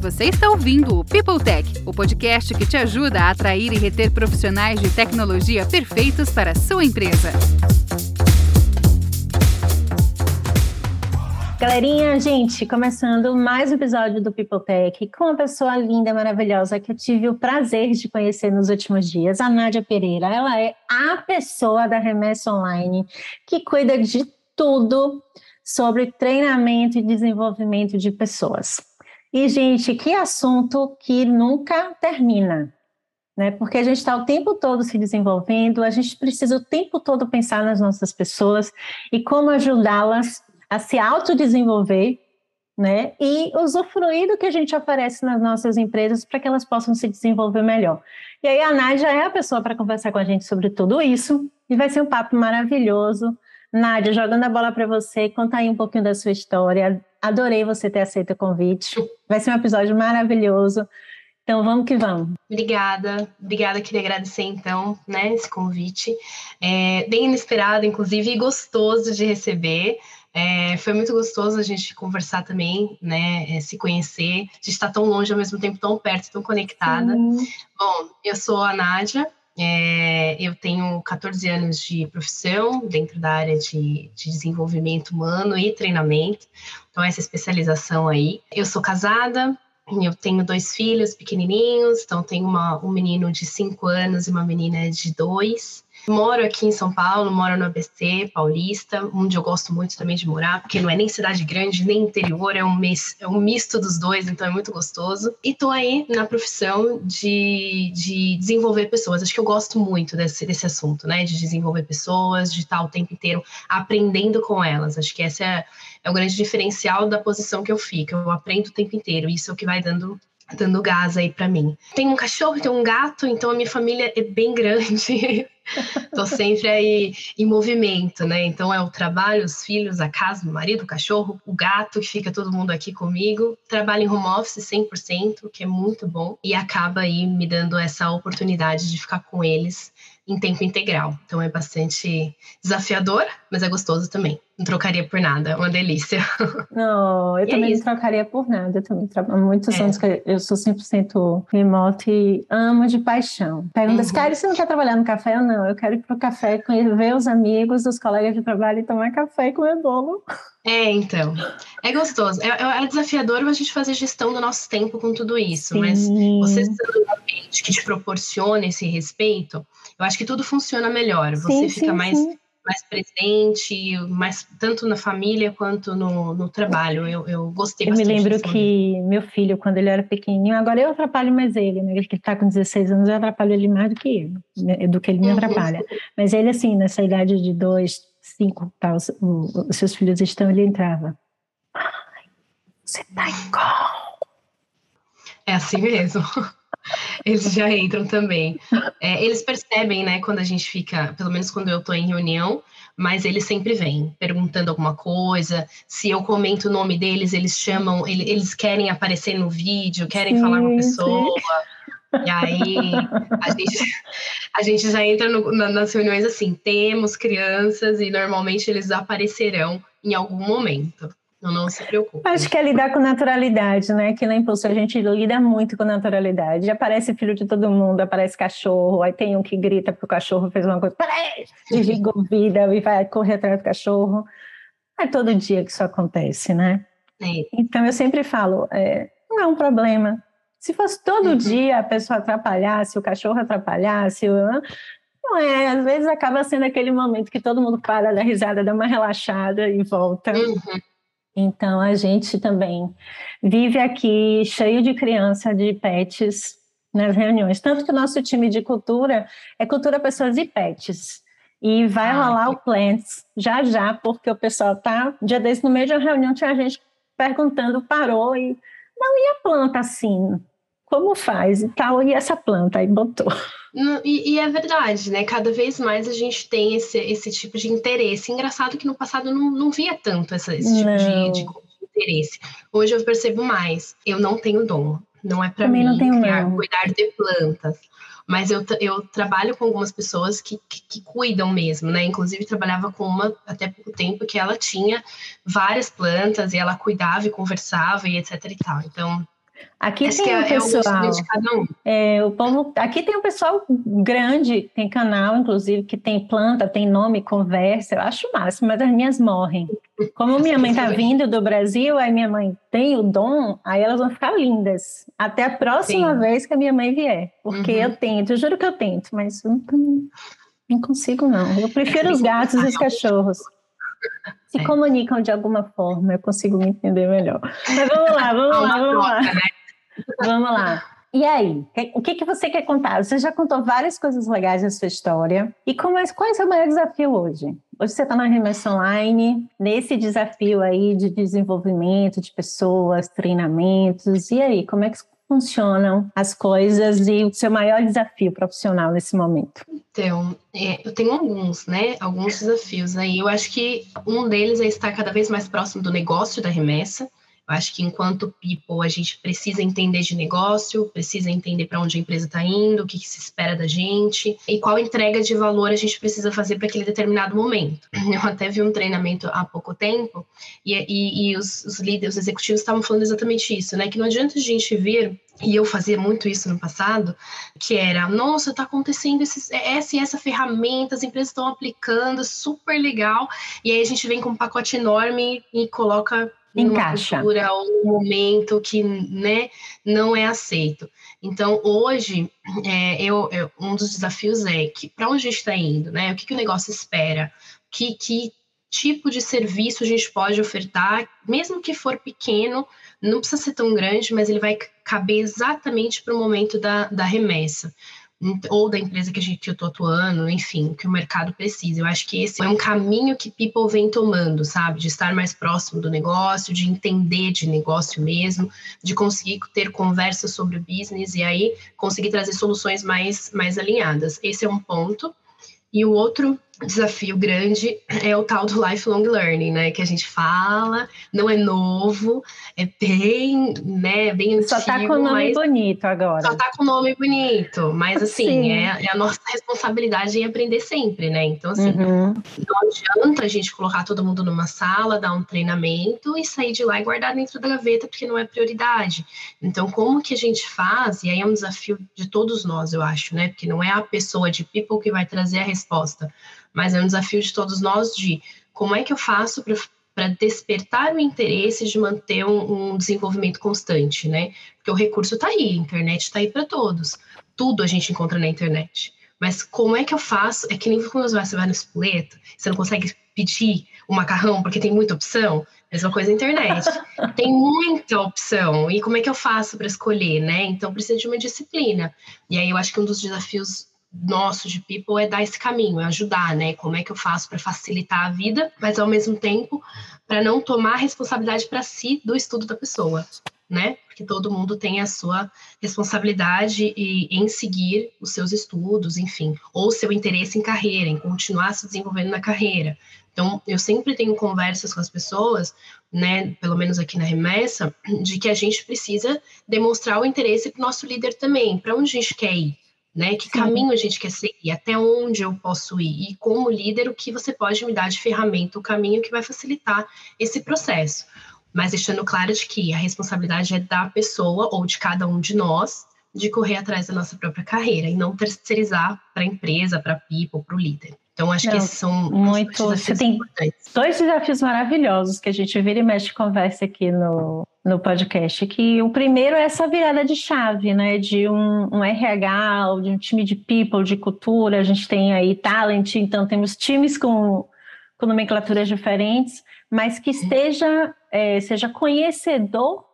Você está ouvindo o People Tech, o podcast que te ajuda a atrair e reter profissionais de tecnologia perfeitos para a sua empresa. Galerinha, gente, começando mais um episódio do People Tech com uma pessoa linda, maravilhosa que eu tive o prazer de conhecer nos últimos dias, a Nádia Pereira. Ela é a pessoa da Remessa Online que cuida de tudo sobre treinamento e desenvolvimento de pessoas. E, gente, que assunto que nunca termina, né? Porque a gente está o tempo todo se desenvolvendo, a gente precisa o tempo todo pensar nas nossas pessoas e como ajudá-las a se autodesenvolver, né? E usufruir do que a gente oferece nas nossas empresas para que elas possam se desenvolver melhor. E aí a Nádia é a pessoa para conversar com a gente sobre tudo isso e vai ser um papo maravilhoso. Nádia, jogando a bola para você, conta aí um pouquinho da sua história. Adorei você ter aceito o convite. Vai ser um episódio maravilhoso. Então vamos que vamos. Obrigada, obrigada, queria agradecer então, né, esse convite. É, bem inesperado, inclusive, e gostoso de receber. É, foi muito gostoso a gente conversar também, né? É, se conhecer, de estar tão longe ao mesmo tempo, tão perto, tão conectada. Sim. Bom, eu sou a Nádia, é, eu tenho 14 anos de profissão dentro da área de, de, desenvolvimento humano e treinamento, então essa especialização aí. Eu sou casada, eu tenho dois filhos pequenininhos, então tenho uma, um menino de 5 anos e uma menina de 2. Moro aqui em São Paulo, moro no ABC Paulista, onde eu gosto muito também de morar, porque não é nem cidade grande, nem interior, é um, mis, é um misto dos dois, então é muito gostoso. E tô aí na profissão de, de desenvolver pessoas. Acho que eu gosto muito desse, desse assunto, né? De desenvolver pessoas, de estar o tempo inteiro aprendendo com elas. Acho que esse é, é o grande diferencial da posição que eu fico. Eu aprendo o tempo inteiro, isso é o que vai dando dando gás aí para mim. Tem um cachorro, tem um gato, então a minha família é bem grande. Tô sempre aí em movimento, né? Então é o trabalho, os filhos, a casa, o marido, o cachorro, o gato, que fica todo mundo aqui comigo. Trabalho em home office 100%, que é muito bom, e acaba aí me dando essa oportunidade de ficar com eles em tempo integral. Então é bastante desafiador, mas é gostoso também. Não trocaria por nada, é uma delícia. Não, eu e é também é não trocaria por nada. Eu também trabalho muitos é. anos que eu sou 100% remoto e amo de paixão. Pergunta uhum. cara, você não quer trabalhar no café ou não? Eu quero ir pro café, ver os amigos, os colegas de trabalho e tomar café e comer bolo. É, então. É gostoso. É, é, desafiador a gente fazer gestão do nosso tempo com tudo isso, Sim. mas você sendo um ambiente que te proporciona esse respeito, eu acho que tudo funciona melhor. Você sim, fica sim, mais, sim. Mais presente, mais, tanto na família quanto no, no trabalho. Eu, eu gostei eu bastante. Eu me lembro que meu filho, quando ele era pequenininho, agora eu atrapalho mais ele, né? Ele que está com 16 anos, eu atrapalho ele mais do que eu, né? do que ele me uhum. atrapalha. Mas ele, assim, nessa idade de dois, cinco, tá, os, os seus filhos estão, ele entrava. Ai, você tá igual. É assim mesmo. Eles já entram também. É, eles percebem, né, quando a gente fica, pelo menos quando eu tô em reunião, mas eles sempre vêm perguntando alguma coisa. Se eu comento o nome deles, eles chamam, eles querem aparecer no vídeo, querem sim, falar com a pessoa. Sim. E aí a gente, a gente já entra no, na, nas reuniões assim, temos crianças e normalmente eles aparecerão em algum momento. Então não se preocupe. Acho que é lidar com naturalidade, né? Que na Impulso a gente lida muito com naturalidade. Aparece filho de todo mundo, aparece cachorro, aí tem um que grita pro cachorro, fez uma coisa, peraí, desliga o vida e vai correr atrás do cachorro. É todo dia que isso acontece, né? É. Então eu sempre falo, é, não é um problema. Se fosse todo uhum. dia a pessoa atrapalhasse, o cachorro atrapalhasse, não é, às vezes acaba sendo aquele momento que todo mundo para, dá risada, dá uma relaxada e volta. Uhum. Então a gente também vive aqui cheio de criança, de pets nas reuniões. Tanto que o nosso time de cultura é cultura pessoas e pets. E vai ah, rolar que... o Plants já já, porque o pessoal tá. Dia desse, no meio de uma reunião, tinha gente perguntando, parou e. Não, e a planta assim? Como faz e tal? E essa planta? Aí botou. E, e, é verdade, né? Cada vez mais a gente tem esse, esse tipo de interesse. Engraçado que no passado não, não via tanto essa, esse tipo de, de, interesse. Hoje eu percebo mais. Eu não tenho dom. Não é para mim não tenho criar, cuidar de plantas. Mas eu, eu trabalho com algumas pessoas que, que, que, cuidam mesmo, né? Inclusive, trabalhava com uma até pouco tempo que ela tinha várias plantas e ela cuidava e conversava e etc e tal. Então, Aqui Acho tem um é, pessoal. É, um. é, o povo, aqui tem um pessoal grande, tem canal, inclusive, que tem planta, tem nome, conversa. Eu acho o máximo, mas as minhas morrem. Como minha mãe está vindo do Brasil, aí minha mãe tem o dom, aí elas vão ficar lindas. Até a próxima Sim. vez que a minha mãe vier. Porque uhum. eu tento, eu juro que eu tento, mas não, não consigo, não. Eu prefiro os gatos e os cachorros se é. comunicam de alguma forma, eu consigo me entender melhor. Mas vamos lá, vamos lá, vamos lá. Né? Vamos lá. E aí, o que, que você quer contar? Você já contou várias coisas legais da sua história. E como é, qual é o seu maior desafio hoje? Hoje você está na remessa online, nesse desafio aí de desenvolvimento de pessoas, treinamentos. E aí, como é que funcionam as coisas e o seu maior desafio profissional nesse momento? Então, é, eu tenho alguns, né? Alguns desafios aí. Eu acho que um deles é estar cada vez mais próximo do negócio da remessa. Eu acho que enquanto people a gente precisa entender de negócio, precisa entender para onde a empresa está indo, o que, que, se espera da gente e qual entrega de valor a gente precisa fazer para aquele determinado momento. Eu até vi um treinamento há pouco tempo e, e, e os, os líderes, os executivos estavam falando exatamente isso, né? Que não adianta a gente vir e eu fazia muito isso no passado, que era, nossa, está acontecendo esse, essa e essa ferramenta, as empresas estão aplicando, super legal, e aí a gente vem com um pacote enorme e coloca encaixa cultura ou um momento que né, não é aceito. Então, hoje, é, eu, eu, um dos desafios é que para onde a gente está indo, né? O que, que o negócio espera? Que, que tipo de serviço a gente pode ofertar, mesmo que for pequeno, não precisa ser tão grande, mas ele vai caber exatamente para o momento da, da remessa ou da empresa que, a gente, estou atuando, enfim, que o mercado precisa. Eu acho que esse é um caminho que People vem tomando, sabe? De estar mais próximo do negócio, de entender de negócio mesmo, de conseguir ter conversas sobre o business e aí conseguir trazer soluções mais, mais alinhadas. Esse é um ponto. E o outro desafio grande é o tal do lifelong learning, né? Que a gente fala, não é novo, é bem, né, bem antigo. Só tá com o nome bonito agora. Só tá com o nome bonito, mas assim, é, é, a nossa responsabilidade em aprender sempre, né? Então, assim, uhum. não adianta a gente colocar todo mundo numa sala, dar um treinamento e sair de lá e guardar dentro da gaveta, porque não é prioridade. Então, como que a gente faz? E aí é um desafio de todos nós, eu acho, né? Porque não é a pessoa de people que vai trazer a resposta mas é um desafio de todos nós de como é que eu faço para despertar o interesse de manter um, um, desenvolvimento constante, né? Porque o recurso está aí, a internet está aí para todos. Tudo a gente encontra na internet. Mas como é que eu faço? É que nem quando você vai no espoleto, você não consegue pedir o macarrão porque tem muita opção. Mesma coisa na internet. tem muita opção. E como é que eu faço para escolher, né? Então precisa de uma disciplina. E aí eu acho que um dos desafios nosso de people é dar esse caminho, é ajudar, né? Como é que eu faço para facilitar a vida, mas ao mesmo tempo para não tomar responsabilidade para si do estudo da pessoa, né? Porque todo mundo tem a sua responsabilidade em seguir os seus estudos, enfim, ou seu interesse em carreira, em continuar se desenvolvendo na carreira. Então, eu sempre tenho conversas com as pessoas, né, pelo menos aqui na remessa, de que a gente precisa demonstrar o interesse para o nosso líder também, para onde a gente quer ir né? Que Sim. caminho a gente quer seguir, até onde eu posso ir e como líder o que você pode me dar de ferramenta, o caminho que vai facilitar esse processo. Mas deixando claro de que a responsabilidade é da pessoa ou de cada um de nós de correr atrás da nossa própria carreira e não terceirizar para a empresa, para a people, para o líder. Então, acho não, que esses são muito. Você tem dois desafios maravilhosos que a gente vira e mexe conversa aqui no, no podcast. Que o primeiro é essa virada de chave, né? De um, um RH, ou de um time de people, de cultura. A gente tem aí talent, então temos times com, com nomenclaturas diferentes, mas que esteja, é, seja conhecedor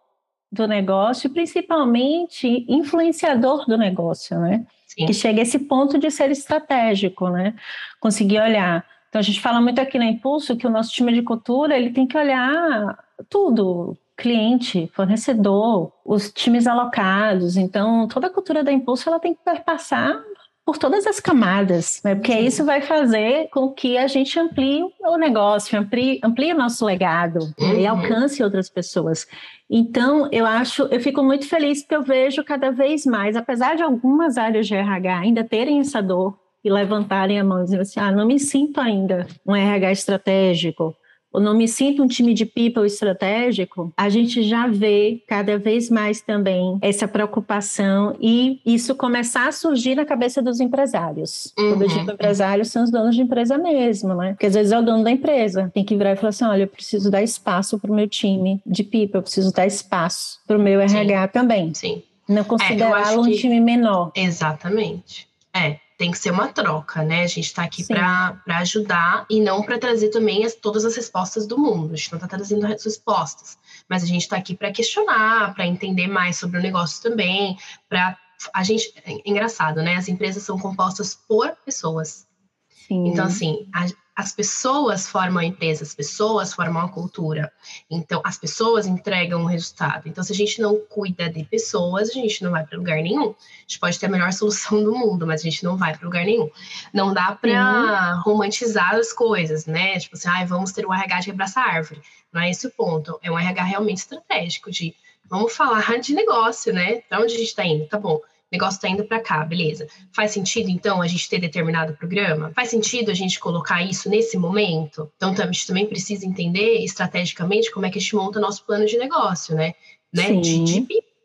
do negócio, principalmente influenciador do negócio, né? Sim. que chega a esse ponto de ser estratégico, né? Conseguir olhar. Então a gente fala muito aqui na Impulso que o nosso time de cultura ele tem que olhar tudo, cliente, fornecedor, os times alocados. Então toda a cultura da Impulso ela tem que perpassar por todas as camadas, né? porque isso vai fazer com que a gente amplie o negócio, amplie, amplie o nosso legado uhum. né? e alcance outras pessoas. Então, eu acho, eu fico muito feliz porque eu vejo cada vez mais, apesar de algumas áreas de RH ainda terem essa dor e levantarem a mão e dizer assim, ah, não me sinto ainda um RH estratégico, ou não me sinto um time de people estratégico, a gente já vê cada vez mais também essa preocupação e isso começar a surgir na cabeça dos empresários. Uhum. Quando eu digo empresários, são os donos de empresa mesmo, né? Porque às vezes é o dono da empresa, tem que virar e falar assim: olha, eu preciso dar espaço para o meu time de people, eu preciso dar espaço para o meu RH Sim. também. Sim. Não considerá-lo é, um time menor. Exatamente. É, tem que ser uma troca, né? A gente está aqui para ajudar e não para trazer também as, todas as respostas do mundo. A gente não está trazendo as respostas, mas a gente está aqui para questionar, para entender mais sobre o negócio também, para a gente é engraçado, né? As empresas são compostas por pessoas. Sim. Então assim, a, as pessoas formam a empresa, as pessoas formam a cultura. Então, as pessoas entregam o resultado. Então, se a gente não cuida de pessoas, a gente não vai para lugar nenhum. A gente pode ter a melhor solução do mundo, mas a gente não vai para lugar nenhum. Não dá para uhum. romantizar as coisas, né? Tipo assim, ah, vamos ter um RH de abraçar árvore. Não é esse o ponto. É um RH realmente estratégico de vamos falar de negócio, né? Para onde a gente está indo? Tá bom negócio está indo para cá, beleza. Faz sentido, então, a gente ter determinado programa? Faz sentido a gente colocar isso nesse momento? Então, a gente também precisa entender estrategicamente como é que a gente monta nosso plano de negócio, né? né? De, de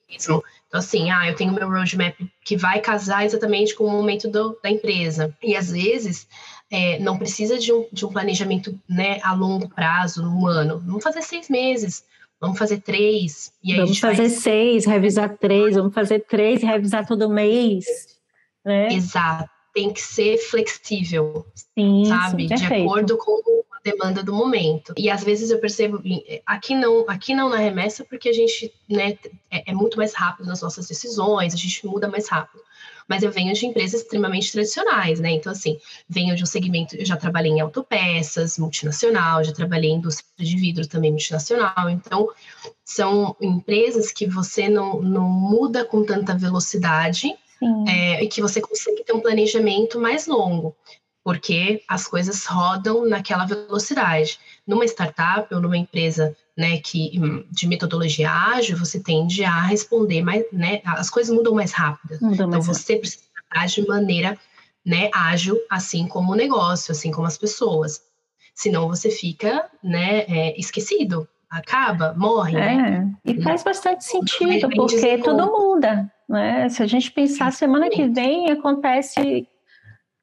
mesmo. Então, assim, ah, eu tenho meu roadmap que vai casar exatamente com o momento do, da empresa. E às vezes é, não precisa de um, de um planejamento né, a longo prazo, um ano. Vamos fazer seis meses. Vamos fazer três. E aí vamos fazer faz... seis, revisar três, vamos fazer três e revisar todo mês. Né? Exato. Tem que ser flexível, sim, sabe? Sim, de acordo com a demanda do momento. E às vezes eu percebo, aqui não, aqui não na remessa, porque a gente né, é, é muito mais rápido nas nossas decisões, a gente muda mais rápido mas eu venho de empresas extremamente tradicionais, né? Então, assim, venho de um segmento, eu já trabalhei em autopeças, multinacional, já trabalhei em indústria de vidro também multinacional. Então, são empresas que você não, não muda com tanta velocidade é, e que você consegue ter um planejamento mais longo porque as coisas rodam naquela velocidade. Numa startup ou numa empresa né, que de metodologia ágil, você tende a responder mais, né, as coisas mudam mais rápido. Mudam então você rápido. precisa de maneira né, ágil, assim como o negócio, assim como as pessoas. Senão você fica né, é, esquecido, acaba, morre. É, né? e faz bastante sentido, porque tudo muda. Né? Se a gente pensar, semana que vem acontece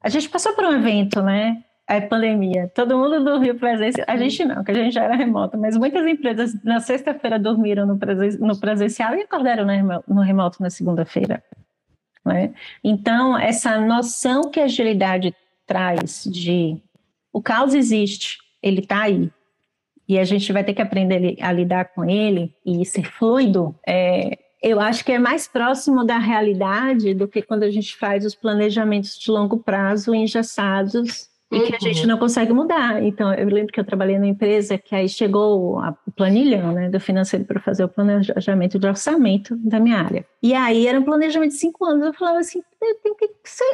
a gente passou por um evento, né? A pandemia. Todo mundo dormiu presencial. A gente não, que a gente já era remota, mas muitas empresas na sexta-feira dormiram no, presen no presencial e acordaram no remoto na segunda-feira. Né? Então, essa noção que a agilidade traz de o caos existe, ele está aí, e a gente vai ter que aprender a lidar com ele e ser fluido, é, eu acho que é mais próximo da realidade do que quando a gente faz os planejamentos de longo prazo engessados e que a gente uhum. não consegue mudar. Então, eu lembro que eu trabalhei numa empresa que aí chegou o planilhão né, do financeiro para fazer o planejamento de orçamento da minha área. E aí era um planejamento de cinco anos. Eu falava assim, eu tenho que,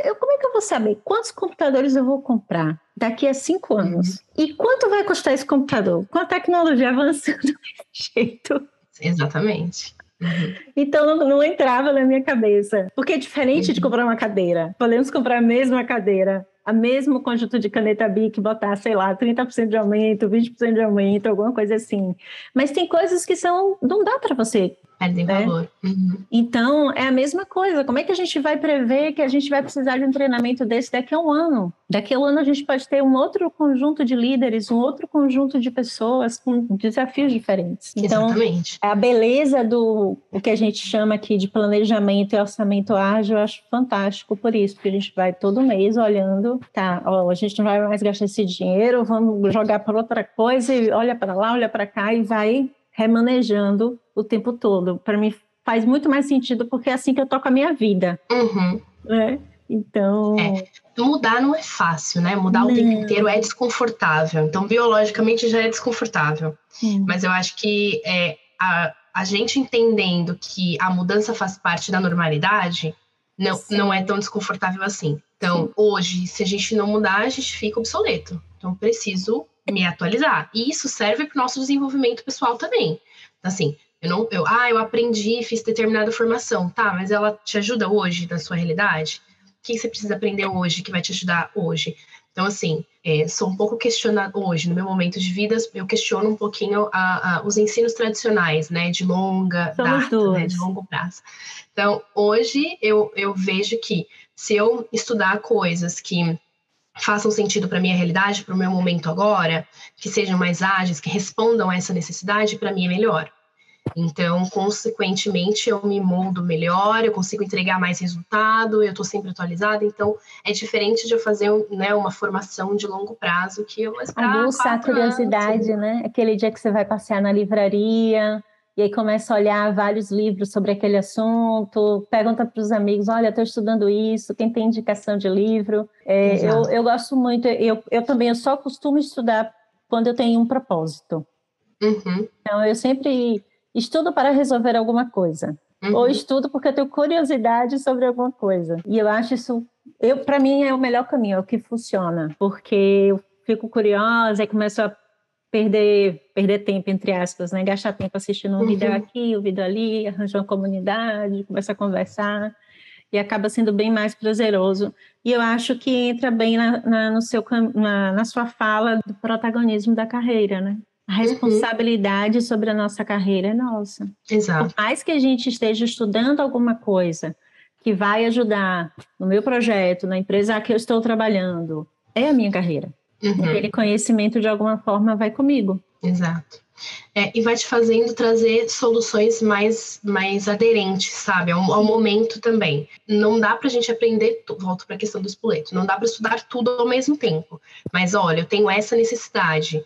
eu, como é que eu vou saber quantos computadores eu vou comprar daqui a cinco anos? Uhum. E quanto vai custar esse computador? Com a tecnologia avançando desse jeito. Exatamente. Uhum. Então não, não, entrava na minha cabeça. Porque é diferente de comprar uma cadeira. Podemos comprar a mesma cadeira, a mesmo conjunto de caneta BIC, botar, sei lá, 30% de aumento, 20% de aumento, alguma coisa assim. Mas tem coisas que são. não dá para você Perdem né? valor. Uhum. Então, é a mesma coisa. Como é que a gente vai prever que a gente vai precisar de um treinamento desse daqui a um ano? Daqui a um ano a gente pode ter um outro conjunto de líderes, um outro conjunto de pessoas com desafios diferentes. Então, Exatamente. a beleza do o que a gente chama aqui de planejamento e orçamento ágil, eu acho fantástico por isso, porque a gente vai todo mês olhando, tá, ó, a gente não vai mais gastar esse dinheiro, vamos jogar para outra coisa e olha para lá, olha para cá e vai remanejando o tempo todo. Para mim faz muito mais sentido porque é assim que eu toco a minha vida. Uhum. Né? Então. É. Mudar não é fácil, né? Mudar não. o tempo inteiro é desconfortável. Então, biologicamente já é desconfortável. Mas eu acho que é, a, a gente entendendo que a mudança faz parte da normalidade, não, não é tão desconfortável assim. Então, Sim. hoje, se a gente não mudar, a gente fica obsoleto. Então, preciso me atualizar. E isso serve para o nosso desenvolvimento pessoal também. Assim, eu não, eu, ah, eu aprendi, fiz determinada formação, tá, mas ela te ajuda hoje na sua realidade? O que você precisa aprender hoje que vai te ajudar hoje? Então, assim, é, sou um pouco questionada hoje, no meu momento de vida, eu questiono um pouquinho a, a, os ensinos tradicionais, né, de longa Somos data, né, de longo prazo. Então, hoje eu, eu vejo que se eu estudar coisas que façam sentido para minha realidade, para o meu momento agora, que sejam mais ágeis, que respondam a essa necessidade, para mim é melhor. Então, consequentemente, eu me moldo melhor, eu consigo entregar mais resultado, eu estou sempre atualizada. Então, é diferente de eu fazer né, uma formação de longo prazo que eu vou esperar Aguça a curiosidade, anos. né? Aquele dia que você vai passear na livraria e aí começa a olhar vários livros sobre aquele assunto, pergunta para os amigos, olha, estou estudando isso, quem tem indicação de livro. É, eu, eu gosto muito, eu, eu também eu só costumo estudar quando eu tenho um propósito. Uhum. Então, eu sempre estudo para resolver alguma coisa. Uhum. Ou estudo porque eu tenho curiosidade sobre alguma coisa. E eu acho isso, eu para mim é o melhor caminho, é o que funciona, porque eu fico curiosa e começo a perder perder tempo entre aspas, né? Gastar tempo assistindo um Uhum. vídeo aqui, um vídeo ali, arranjar uma comunidade, começar a conversar e acaba sendo bem mais prazeroso. E eu acho que entra bem na, na- no seu, na, na sua fala do protagonismo da carreira, né? A responsabilidade sobre a nossa carreira é nossa. Exato. Por mais que a gente esteja estudando alguma coisa que vai ajudar no meu projeto, na empresa que eu estou trabalhando, é a minha carreira. Uhum. Aquele conhecimento, de alguma forma, vai comigo. Exato. É, e vai te fazendo trazer soluções mais, mais aderentes, sabe? Ao, ao momento também. Não dá pra gente aprender, volto para a questão do espoleto, não dá para estudar tudo ao mesmo tempo. Mas olha, eu tenho essa necessidade.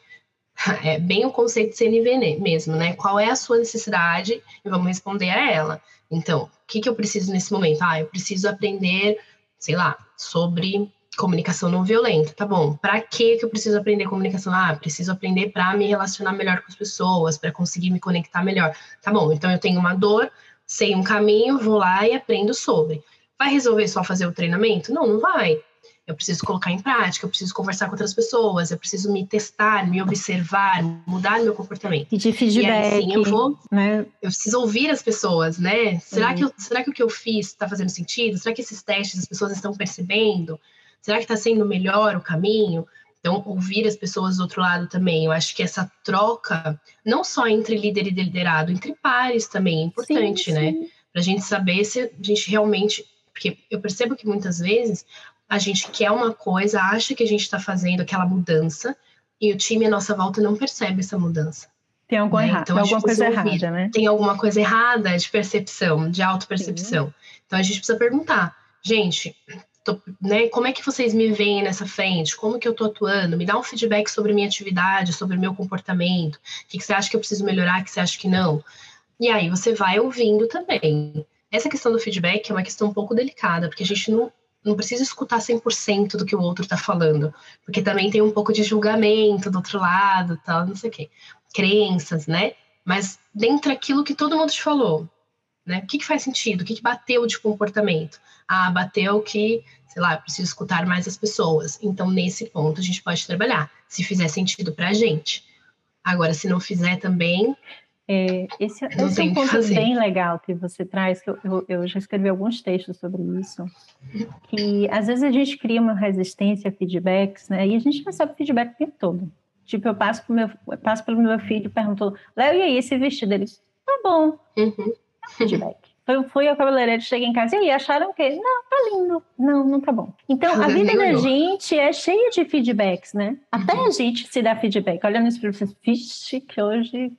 É bem o conceito de CNV mesmo, né? Qual é a sua necessidade e vamos responder a ela. Então, o que, que eu preciso nesse momento? Ah, eu preciso aprender, sei lá, sobre comunicação não violenta. Tá bom, para que que eu preciso aprender comunicação? Ah, preciso aprender para me relacionar melhor com as pessoas, para conseguir me conectar melhor. Tá bom, então eu tenho uma dor, sei um caminho, vou lá e aprendo sobre. Vai resolver só fazer o treinamento? Não, não vai. Eu preciso colocar em prática, eu preciso conversar com outras pessoas, eu preciso me testar, me observar, mudar meu comportamento. E de E feedback, aí sim eu vou né? eu preciso ouvir as pessoas, né? Será, que, eu- será que o que eu fiz está fazendo sentido? Será que esses testes as pessoas estão percebendo? Será que está sendo melhor o caminho? Então, ouvir as pessoas do outro lado também. Eu acho que essa troca, não só entre líder e liderado, entre pares também é importante, Sim, né? Para a gente saber se a gente realmente. Porque eu percebo que muitas vezes a gente quer uma coisa, acha que a gente está fazendo aquela mudança, e o time à nossa volta não percebe essa mudança Tem alguma, né? erra- Então, tem alguma coisa ouvir. errada, né? tem alguma coisa errada de percepção, de autopercepção. Então a gente precisa perguntar, gente, tô- né, como é que vocês me veem nessa frente? Como que eu tô atuando? Me dá um feedback sobre minha atividade, sobre o meu comportamento. O que, que você acha que eu preciso melhorar, o que você acha que não? E aí você vai ouvindo também. Essa questão do feedback é uma questão um pouco delicada, porque a gente não, não precisa escutar 100% do que o outro está falando, porque também tem um pouco de julgamento do outro lado, tal, não sei o quê. Crenças, né? Mas dentro daquilo que todo mundo te falou, né? O que, que faz sentido? O que, que bateu de comportamento? Ah, bateu que, sei lá, preciso escutar mais as pessoas. Então, nesse ponto, a gente pode trabalhar, se fizer sentido para a gente. Agora, se não fizer também, É, esse, Não esse é um que ponto fazer. bem legal que você traz, que eu, eu, eu já escrevi alguns textos sobre isso, que às vezes a gente cria uma resistência a feedbacks, né? E a gente recebe feedback o tempo todo. Tipo, eu passo, pro meu, eu passo pelo meu filho e perguntou, Léo, e aí, esse vestido? Ele, tá bom, uhum, feedback. Foi, fui ao cabeleireiro, cheguei em casa, e aí, acharam o quê? Não, tá lindo. Não, não tá bom. Então, a vida da gente é cheia de feedbacks, né? Até Uhum. a gente se dá feedback. Olha no espelho e fala, vixe, que hoje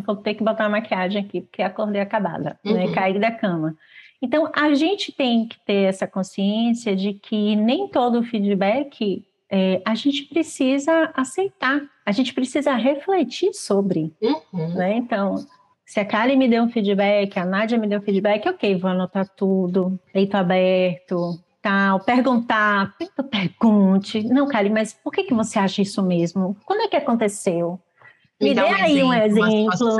vou ter que botar uma maquiagem aqui, porque acordei acabada, né? Uhum. Caí da cama. Então, a gente tem que ter essa consciência de que nem todo feedback é, a gente precisa aceitar, a gente precisa refletir sobre uhum, né? Então, se a Kali me deu um feedback, a Nádia me deu um feedback, ok, vou anotar tudo, peito aberto, tal, perguntar, pergunta, pergunte. Não, Kali, mas por que, que você acha isso mesmo? Quando é que aconteceu? Me, dá dê aí um exemplo,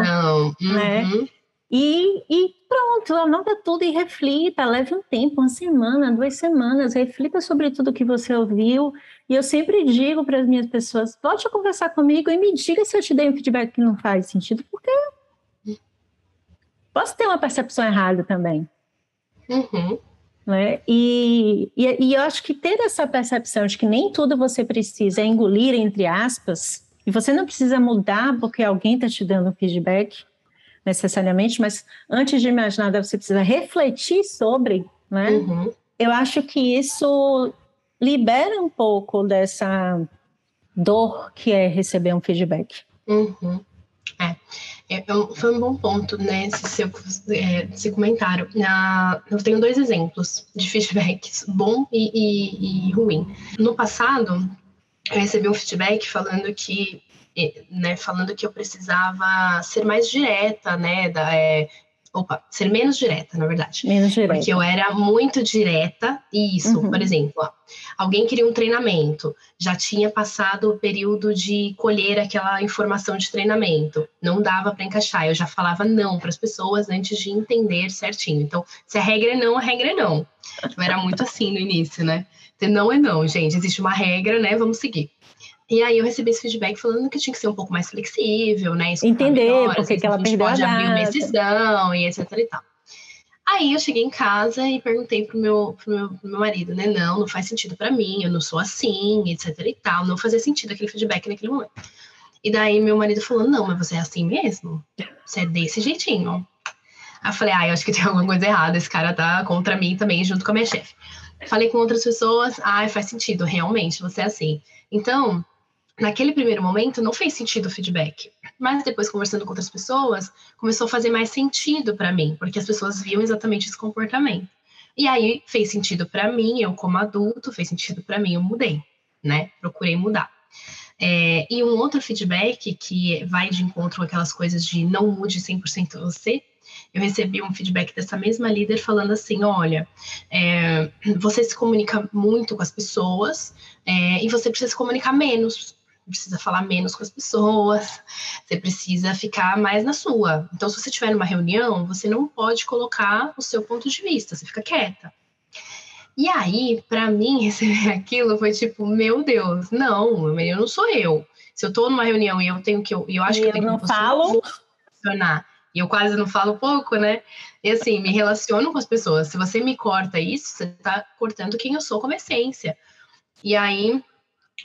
né? Uhum, e, e pronto, anota tudo e reflita, leve um tempo, uma semana, duas semanas, reflita sobre tudo que você ouviu. E eu sempre digo para as minhas pessoas, volte a conversar comigo e me diga se eu te dei um feedback que não faz sentido, porque posso ter uma percepção errada também, uhum. Né? E, e, e eu acho que ter essa percepção de que nem tudo você precisa é engolir, entre aspas, e você não precisa mudar porque alguém está te dando feedback necessariamente, mas antes de mais nada você precisa refletir sobre, né? Uhum. Eu acho que isso libera um pouco dessa dor que é receber um feedback. Uhum. É. é, foi um bom ponto, né, esse seu, é, esse comentário. Na, eu tenho dois exemplos de feedbacks, bom e, e, e ruim. No passado, eu recebi um feedback falando que né, falando que eu precisava ser mais direta, né, da, é, opa, ser menos direta, na verdade. Menos direta. Porque eu era muito direta, e isso, uhum. por exemplo, ó, alguém queria um treinamento, já tinha passado o período de colher aquela informação de treinamento, não dava para encaixar, eu já falava não para as pessoas antes de entender certinho. Então, se a regra é não, a regra é não. Eu era muito assim no início, né? Não é não, gente, existe uma regra, né? Vamos seguir. E aí eu recebi esse feedback falando que tinha que ser um pouco mais flexível, né? Entender melhor, porque que ela perdeu pode a abrir uma decisão e etc e tal. Aí eu cheguei em casa e perguntei pro meu, pro meu, pro meu marido, né? Não, não faz sentido para mim, eu não sou assim, etc e tal. Não fazia sentido aquele feedback naquele momento. E daí meu marido falou, não, mas você é assim mesmo? Você é desse jeitinho. Aí eu falei, ah, eu acho que tem alguma coisa errada, esse cara tá contra mim também, junto com a minha chefe. Falei com outras pessoas, ah, faz sentido, realmente, você é assim. Então, naquele primeiro momento não fez sentido o feedback, mas depois conversando com outras pessoas, começou a fazer mais sentido para mim, porque as pessoas viam exatamente esse comportamento. E aí fez sentido para mim, eu como adulto, fez sentido para mim, eu mudei, né? Procurei mudar. É, e um outro feedback que vai de encontro com aquelas coisas de não mude 100% você, eu recebi um feedback dessa mesma líder falando assim: olha, é, você se comunica muito com as pessoas é, e você precisa se comunicar menos precisa falar menos com as pessoas, você precisa ficar mais na sua. Então, se você estiver numa reunião, você não pode colocar o seu ponto de vista, você fica quieta. E aí, para mim, receber aquilo foi tipo, meu Deus, não, eu não sou eu. Se eu tô numa reunião e eu tenho que, eu, eu acho e que eu tenho não que falo. funcionar, e eu quase não falo pouco, né? E assim, me relaciono com as pessoas. Se você me corta isso, você tá cortando quem eu sou como essência. E aí,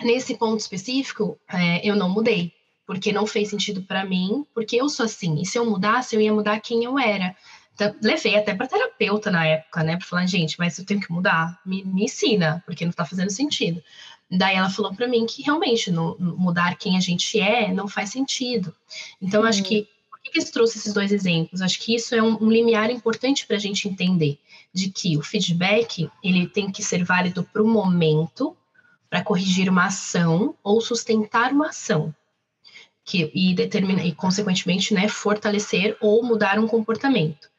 nesse ponto específico, é, eu não mudei, porque não fez sentido para mim, porque eu sou assim. E se eu mudasse, eu ia mudar quem eu era. Então, levei até para terapeuta na época, né, para falar, gente, mas eu tenho que mudar, me, me ensina, porque não está fazendo sentido. Daí ela falou para mim que realmente no, mudar quem a gente é não faz sentido. Então, uhum. acho que por que, que trouxe esses dois exemplos? Acho que isso é um, um limiar importante para a gente entender de que o feedback ele tem que ser válido para o momento, para corrigir uma ação ou sustentar uma ação. Que, e, determina, e, consequentemente, né, fortalecer ou mudar um comportamento.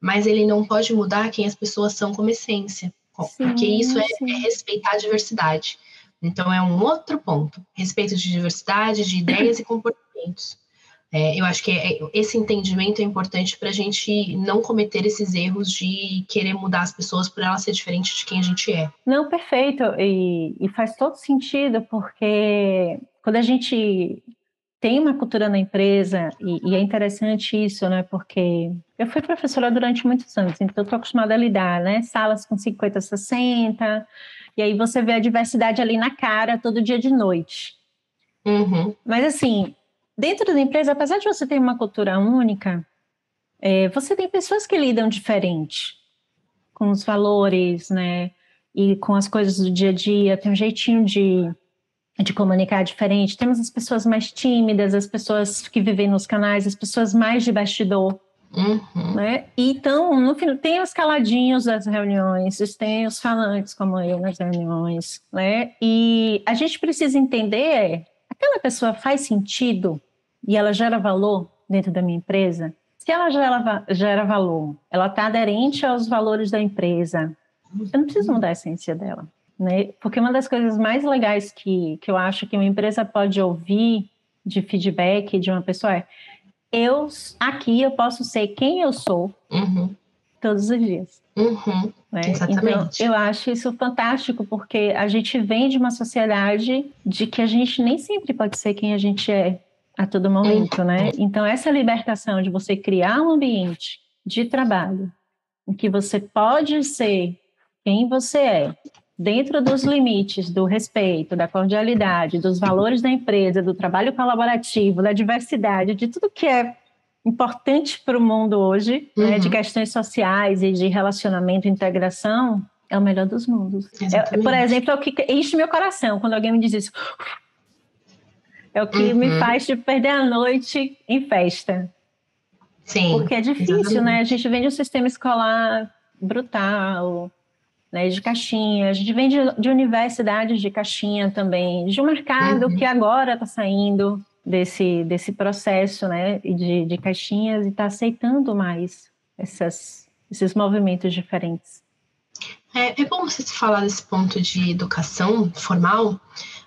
Mas ele não pode mudar quem as pessoas são como essência, sim, porque isso é, é, respeitar a diversidade. Então, é um outro ponto: respeito de diversidade, de ideias e comportamentos. É, eu acho que é, esse entendimento é importante para a gente não cometer esses erros de querer mudar as pessoas por elas ser diferente de quem a gente é. Não, perfeito. E, e faz todo sentido, porque quando a gente tem uma cultura na empresa, e, e, é interessante isso, né? Porque eu fui professora durante muitos anos, então estou acostumada a lidar, né? Salas com 50, 60, e aí você vê a diversidade ali na cara todo dia de noite. Uhum. Mas assim, dentro da empresa, apesar de você ter uma cultura única, é, você tem pessoas que lidam diferente com os valores, né? E com as coisas do dia a dia, tem um jeitinho de, de comunicar diferente. Temos as pessoas mais tímidas, as pessoas que vivem nos canais, as pessoas mais de bastidor. Uhum. Né? Então, no final, tem os caladinhos das reuniões, tem os falantes como eu nas reuniões, né? E a gente precisa entender aquela pessoa faz sentido e ela gera valor dentro da minha empresa? Se ela gera, gera valor, ela está aderente aos valores da empresa, eu não preciso mudar a essência dela. Né? Porque uma das coisas mais legais que, que eu acho que uma empresa pode ouvir de feedback de uma pessoa é eu aqui eu posso ser quem eu sou uhum. Todos os dias. Uhum. Né? Exatamente. Então, eu acho isso fantástico, porque a gente vem de uma sociedade de que a gente nem sempre pode ser quem a gente é a todo momento, né? Uhum. Então, essa libertação de você criar um ambiente de trabalho em que você pode ser quem você é, dentro dos limites do respeito, da cordialidade, dos valores da empresa, do trabalho colaborativo, da diversidade, de tudo que é importante para o mundo hoje, uhum. né, de uhum. questões sociais e de relacionamento e integração, é o melhor dos mundos. É, por exemplo, é o que enche meu coração quando alguém me diz isso. É o que uhum. me faz tipo, perder a noite em festa. Sim. Porque é difícil, exatamente. né? A gente vem de um sistema escolar brutal, né, de caixinha, a gente vem de, de universidades de caixinha também, de um mercado uhum. que agora está saindo desse, desse processo né, de, de caixinhas e está aceitando mais essas, esses movimentos diferentes. É, é bom você falar desse ponto de educação formal,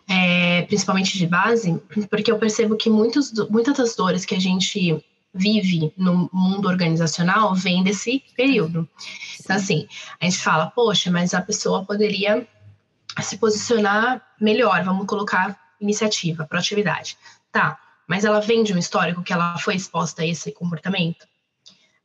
é, principalmente de base, porque eu percebo que muitos, muitas das dores que a gente vive no mundo organizacional vem desse período. Então, assim, a gente fala, poxa, mas a pessoa poderia se posicionar melhor, vamos colocar iniciativa, proatividade. Tá, mas ela vem de um histórico que ela foi exposta a esse comportamento?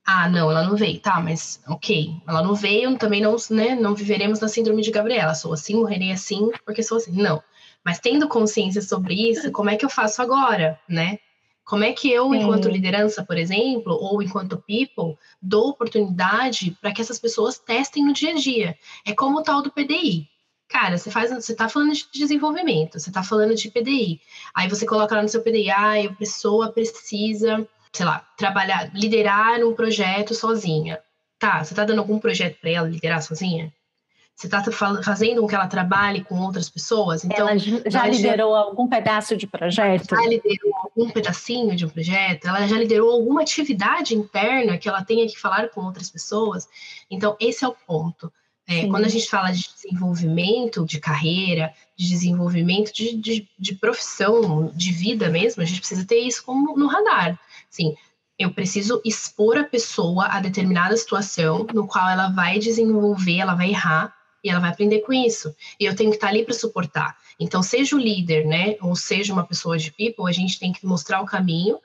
Ah, não, ela não veio, tá, mas ok, ela não veio, também não, né, não viveremos na síndrome de Gabriela, sou assim, morrerei assim, porque sou assim. Não, mas tendo consciência sobre isso, como é que eu faço agora, né? Como é que eu, Sim. enquanto liderança, por exemplo, ou enquanto people, dou oportunidade para que essas pessoas testem no dia a dia? É como o tal do PDI. Cara, você faz, você está falando de desenvolvimento, você está falando de PDI. Aí você coloca lá no seu PDI, ah, a pessoa precisa, sei lá, trabalhar, liderar um projeto sozinha. Tá, você está dando algum projeto para ela liderar sozinha? Você está fazendo com que ela trabalhe com outras pessoas? Então, ela já liderou já, algum pedaço de projeto? Já liderou algum pedacinho de um projeto? Ela já liderou alguma atividade interna que ela tenha que falar com outras pessoas? Então, esse é o ponto. É, quando a gente fala de desenvolvimento de carreira, de desenvolvimento de, de, de, profissão, de vida mesmo, a gente precisa ter isso como no radar. Sim, eu preciso expor a pessoa a determinada situação no qual ela vai desenvolver, ela vai errar e ela vai aprender com isso. E eu tenho que estar ali para suportar. Então, seja o líder, né, ou seja uma pessoa de people, a gente tem que mostrar o caminho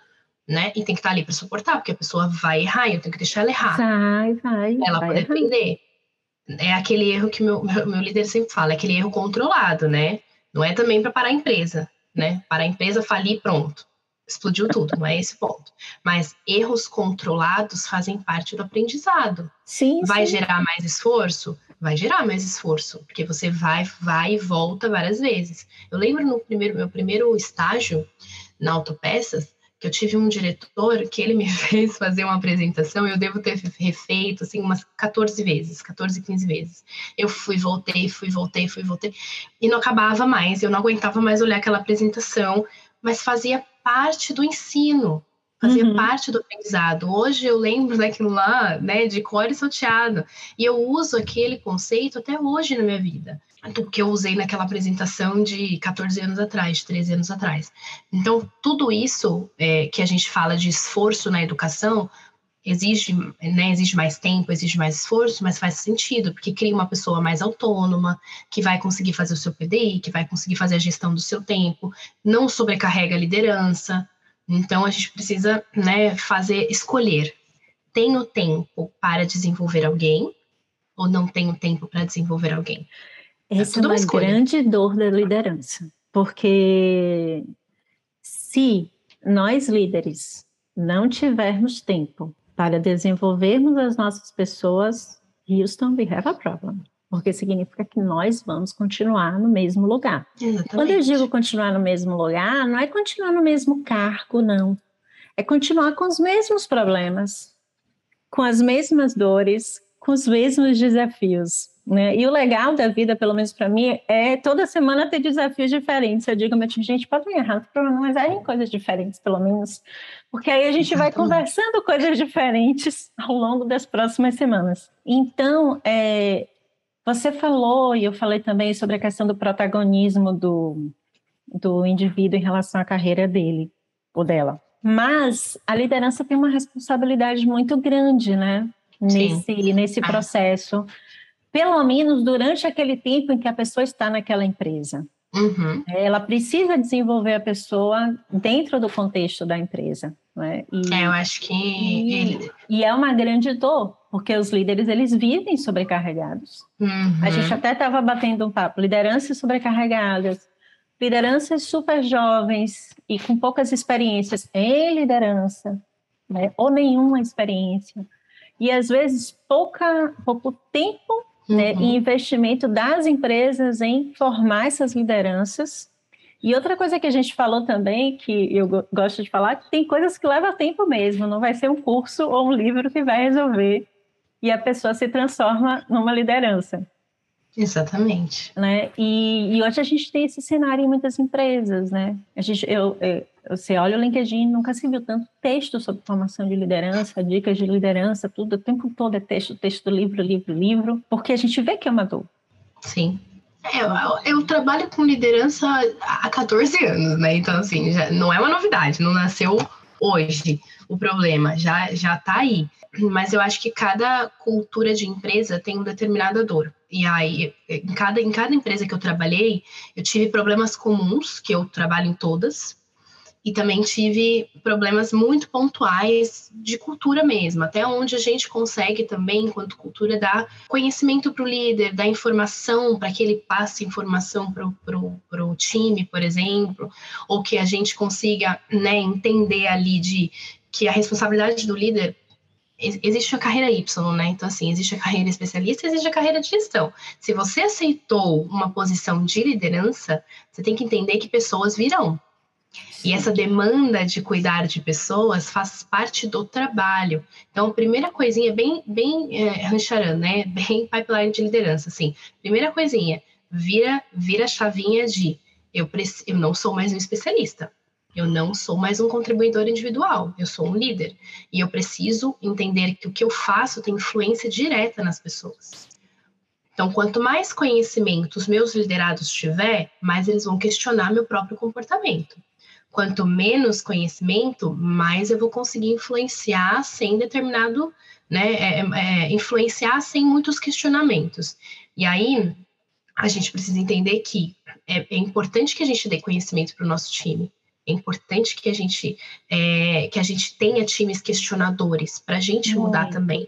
né? E tem que estar ali para suportar, porque a pessoa vai errar e eu tenho que deixar ela errar. Vai, vai. Ela vai poder aprender é aquele erro que meu, meu, líder sempre fala, é aquele erro controlado, né? Não é também para parar a empresa, né? Para a empresa falir, pronto. Explodiu tudo, não é esse ponto. Mas erros controlados fazem parte do aprendizado. Sim. Vai sim. gerar mais esforço? Vai gerar mais esforço, porque você vai, vai e volta várias vezes. Eu lembro no primeiro, meu primeiro estágio na Autopeças, eu tive um diretor que ele me fez fazer uma apresentação, eu devo ter refeito assim umas 14 vezes, 14, 15 vezes. Eu fui, voltei, fui, voltei, fui, voltei, e não acabava mais, eu não aguentava mais olhar aquela apresentação, mas fazia parte do ensino, fazia uhum. parte do aprendizado. Hoje eu lembro daquilo lá, né, de cor e salteado, e eu uso aquele conceito até hoje na minha vida do que eu usei naquela apresentação de 14 anos atrás, de 13 anos atrás. Então, tudo isso é, que a gente fala de esforço na educação exige, né, exige mais tempo, exige mais esforço, mas faz sentido, porque cria uma pessoa mais autônoma, que vai conseguir fazer o seu PDI, que vai conseguir fazer a gestão do seu tempo, não sobrecarrega a liderança. Então, a gente precisa né, fazer, escolher. Tenho tempo para desenvolver alguém ou não tenho tempo para desenvolver alguém? Essa é, é uma, uma grande dor da liderança, porque se nós líderes não tivermos tempo para desenvolvermos as nossas pessoas, Houston, we have a problem. Porque significa que nós vamos continuar no mesmo lugar. Exatamente. Quando eu digo continuar no mesmo lugar, não é continuar no mesmo cargo, não. É continuar com os mesmos problemas, com as mesmas dores, com os mesmos desafios. Né? E o legal da vida, pelo menos para mim, é toda semana ter desafios diferentes. Eu digo, meu time, gente, pode me errar, mas errem coisas diferentes, pelo menos. Porque aí a gente vai conversando coisas diferentes ao longo das próximas semanas. Então, é, você falou, e eu falei também sobre a questão do protagonismo do, do indivíduo em relação à carreira dele ou dela. Mas a liderança tem uma responsabilidade muito grande, né? Nesse, nesse processo pelo menos durante aquele tempo em que a pessoa está naquela empresa. Uhum. Ela precisa desenvolver a pessoa dentro do contexto da empresa. Né? E, é, eu acho que. E, e, é uma grande dor, porque os líderes eles vivem sobrecarregados. Uhum. A gente até estava batendo um papo: lideranças sobrecarregadas, lideranças super jovens e com poucas experiências em liderança, né? ou nenhuma experiência. E às vezes pouca, pouco tempo né, uhum. e investimento das empresas em formar essas lideranças. E outra coisa que a gente falou também, que eu gosto de falar, que tem coisas que levam tempo mesmo, não vai ser um curso ou um livro que vai resolver e a pessoa se transforma numa liderança. Exatamente. Né? E, e, hoje a gente tem esse cenário em muitas empresas, né? A gente, eu, eu, você olha o LinkedIn, nunca se viu tanto texto sobre formação de liderança, dicas de liderança, tudo, o tempo todo é texto, texto, livro, livro, livro, porque a gente vê que é uma dor. Sim. É, eu, eu, trabalho com liderança há 14 anos, né? Então, assim, já, não é uma novidade, não nasceu hoje o problema, já, já tá aí. Mas eu acho que cada cultura de empresa tem um determinada dor. E aí, em cada, em cada empresa que eu trabalhei, eu tive problemas comuns, que eu trabalho em todas, e também tive problemas muito pontuais de cultura mesmo, até onde a gente consegue também, enquanto cultura, dar conhecimento para o líder, dar informação para que ele passe informação para o time, por exemplo, ou que a gente consiga né, entender ali de que a responsabilidade do líder existe a carreira Y, né? Então, assim, existe a carreira especialista, existe a carreira de gestão. Se você aceitou uma posição de liderança, você tem que entender que pessoas virão. E essa demanda de cuidar de pessoas faz parte do trabalho. Então, primeira coisinha, bem, bem é, rancharan, né? Bem pipeline de liderança, assim. Primeira coisinha, vira, vira a chavinha de eu, eu não sou mais um especialista. Eu não sou mais um contribuidor individual, eu sou um líder. E eu preciso entender que o que eu faço tem influência direta nas pessoas. Então, quanto mais conhecimento os meus liderados tiver, mais eles vão questionar meu próprio comportamento. Quanto menos conhecimento, mais eu vou conseguir influenciar sem determinado, né, é, é, influenciar sem muitos questionamentos. E aí, a gente precisa entender que é, é importante que a gente dê conhecimento para o nosso time. É importante que a gente é, que a gente tenha times questionadores para a gente mudar também,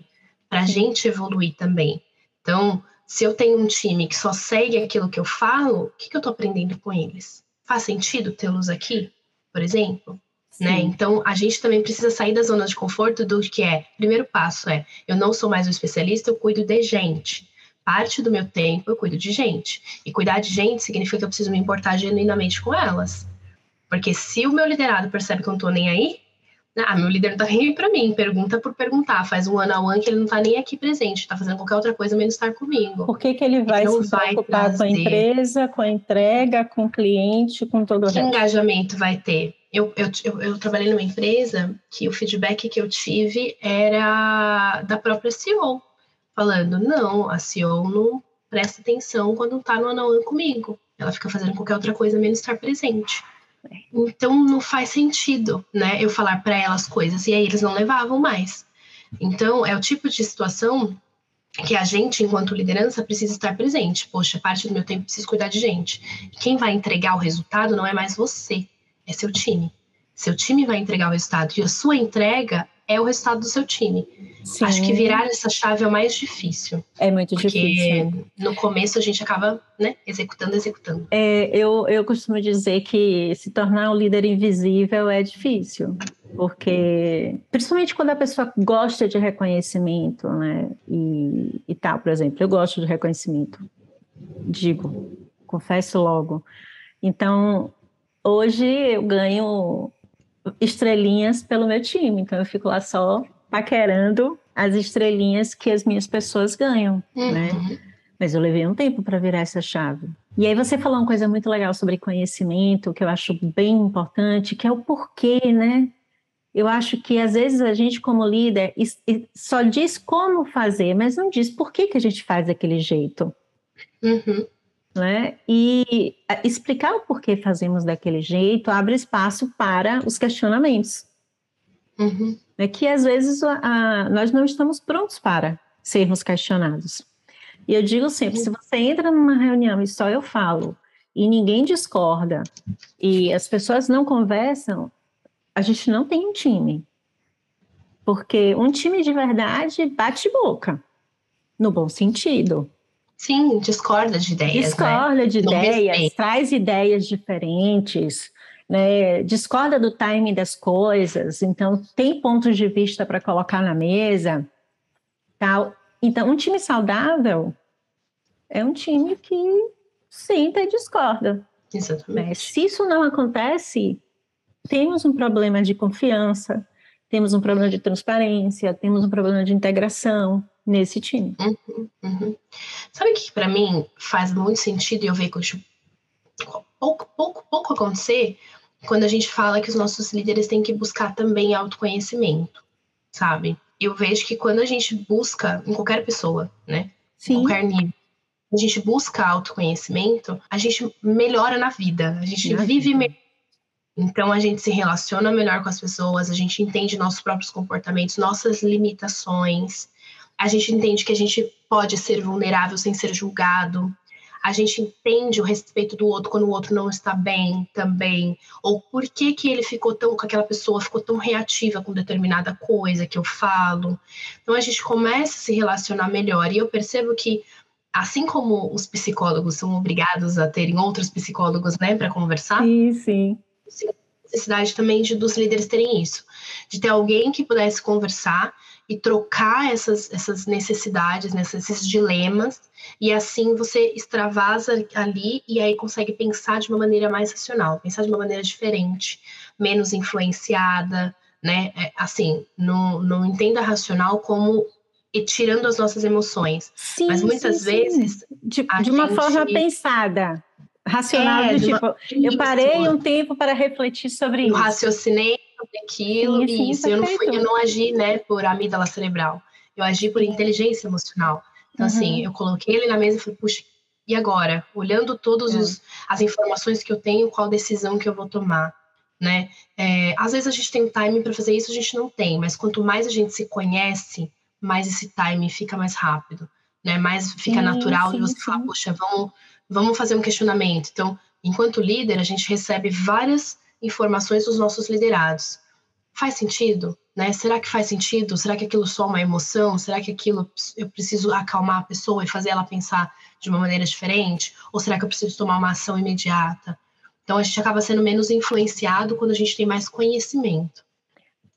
para a gente evoluir também. Então, se eu tenho um time que só segue aquilo que eu falo, o que, que eu estou aprendendo com eles? Faz sentido tê-los aqui, por exemplo? Né? Então, a gente também precisa sair da zona de conforto do que é. Primeiro passo é: eu não sou mais um especialista, eu cuido de gente. Parte do meu tempo eu cuido de gente. E cuidar de gente significa que eu preciso me importar genuinamente com elas. Porque se o meu liderado percebe que eu não tô nem aí, ah, meu líder não tá nem pra mim, pergunta por perguntar, faz um ano a one que ele não tá nem aqui presente, tá fazendo qualquer outra coisa menos estar comigo. Por que, que ele vai então, se preocupar com a empresa, com a entrega, com o cliente, com todo o que resto? engajamento vai ter? Eu, eu, eu, eu, trabalhei numa empresa que o feedback que eu tive era da própria CEO, falando, não, a CEO não presta atenção quando tá no ano comigo. Ela fica fazendo qualquer outra coisa menos estar presente. Então não faz sentido, né? Eu falar para elas coisas e aí eles não levavam mais. Então é o tipo de situação que a gente, enquanto liderança, precisa estar presente. Poxa, parte do meu tempo preciso cuidar de gente. Quem vai entregar o resultado não é mais você, é seu time. Seu time vai entregar o resultado e a sua entrega é o resultado do seu time. Sim. Acho que virar essa chave é o mais difícil. É muito porque difícil. No começo a gente acaba né, executando, executando. É, eu, eu costumo dizer que se tornar um líder invisível é difícil. Porque, principalmente quando a pessoa gosta de reconhecimento, né? E, e tal, por exemplo, eu gosto de reconhecimento. Digo, confesso logo. Então, hoje eu ganho estrelinhas pelo meu time. Então eu fico lá só paquerando as estrelinhas que as minhas pessoas ganham, uhum. né? Mas eu levei um tempo para virar essa chave. E aí você falou uma coisa muito legal sobre conhecimento, que eu acho bem importante, que é o porquê, né? Eu acho que às vezes a gente como líder só diz como fazer, mas não diz por que, que a gente faz daquele jeito. Uhum né? E explicar o porquê fazemos daquele jeito abre espaço para os questionamentos. Uhum. É que às vezes a, a, nós não estamos prontos para sermos questionados. E eu digo sempre: uhum. se você entra numa reunião e só eu falo, e ninguém discorda, e as pessoas não conversam, a gente não tem um time. Porque um time de verdade bate boca, no bom sentido. Sim, discorda de ideias. Né? Discorda né? de ideias, traz ideias diferentes, né? discorda do timing das coisas, então tem pontos de vista para colocar na mesa. Tal. Então, um time saudável é um time que senta e discorda. Exatamente. Né? Se isso não acontece, temos um problema de confiança, temos um problema de transparência, temos um problema de integração nesse time. Uhum, uhum. Sabe o que para mim faz muito sentido e eu vejo pouco, pouco, pouco acontecer quando a gente fala que os nossos líderes têm que buscar também autoconhecimento, sabe? Eu vejo que quando a gente busca em qualquer pessoa, né? Sim. Qualquer nível, a gente busca autoconhecimento, a gente melhora na vida, a gente vive melhor. Então a gente se relaciona melhor com as pessoas, a gente entende nossos próprios comportamentos, nossas limitações, a gente entende que a gente pode ser vulnerável sem ser julgado, a gente entende o respeito do outro quando o outro não está bem também, ou por que que ele ficou tão com aquela pessoa ficou tão reativa com determinada coisa que eu falo. Então a gente começa a se relacionar melhor e eu percebo que assim como os psicólogos são obrigados a terem outros psicólogos, né, para conversar. Sim, sim. Necessidade também de dos líderes terem isso, de ter alguém que pudesse conversar e trocar essas, essas necessidades, né, esses dilemas, e assim você extravasa ali e aí consegue pensar de uma maneira mais racional, pensar de uma maneira diferente, menos influenciada, né? É, assim, não, não entenda racional como e tirando as nossas emoções. Sim, Mas muitas sim, vezes. De, de uma gente... forma pensada, racional, é, tipo, uma... eu parei um tempo para refletir sobre eu isso. Raciocinei aquilo, sim, isso. Eu não, fui, eu não agi né, por amígdala cerebral, eu agi por inteligência emocional. Então, assim, uhum. assim, eu coloquei ele na mesa e falei, puxa, e agora? Olhando todas é. as informações que eu tenho, qual decisão que eu vou tomar? Né? É, às vezes a gente tem time para fazer isso, a gente não tem, mas quanto mais a gente se conhece, mais esse timing fica mais rápido, né? Mais fica sim, natural sim, e você sim. fala, poxa, vamos, vamos fazer um questionamento. Então, enquanto líder, a gente recebe várias informações dos nossos liderados. Faz sentido? Né? Será que faz sentido? Será que aquilo só é uma emoção? Será que aquilo eu preciso acalmar a pessoa e fazer ela pensar de uma maneira diferente? Ou será que eu preciso tomar uma ação imediata? Então a gente acaba sendo menos influenciado quando a gente tem mais conhecimento.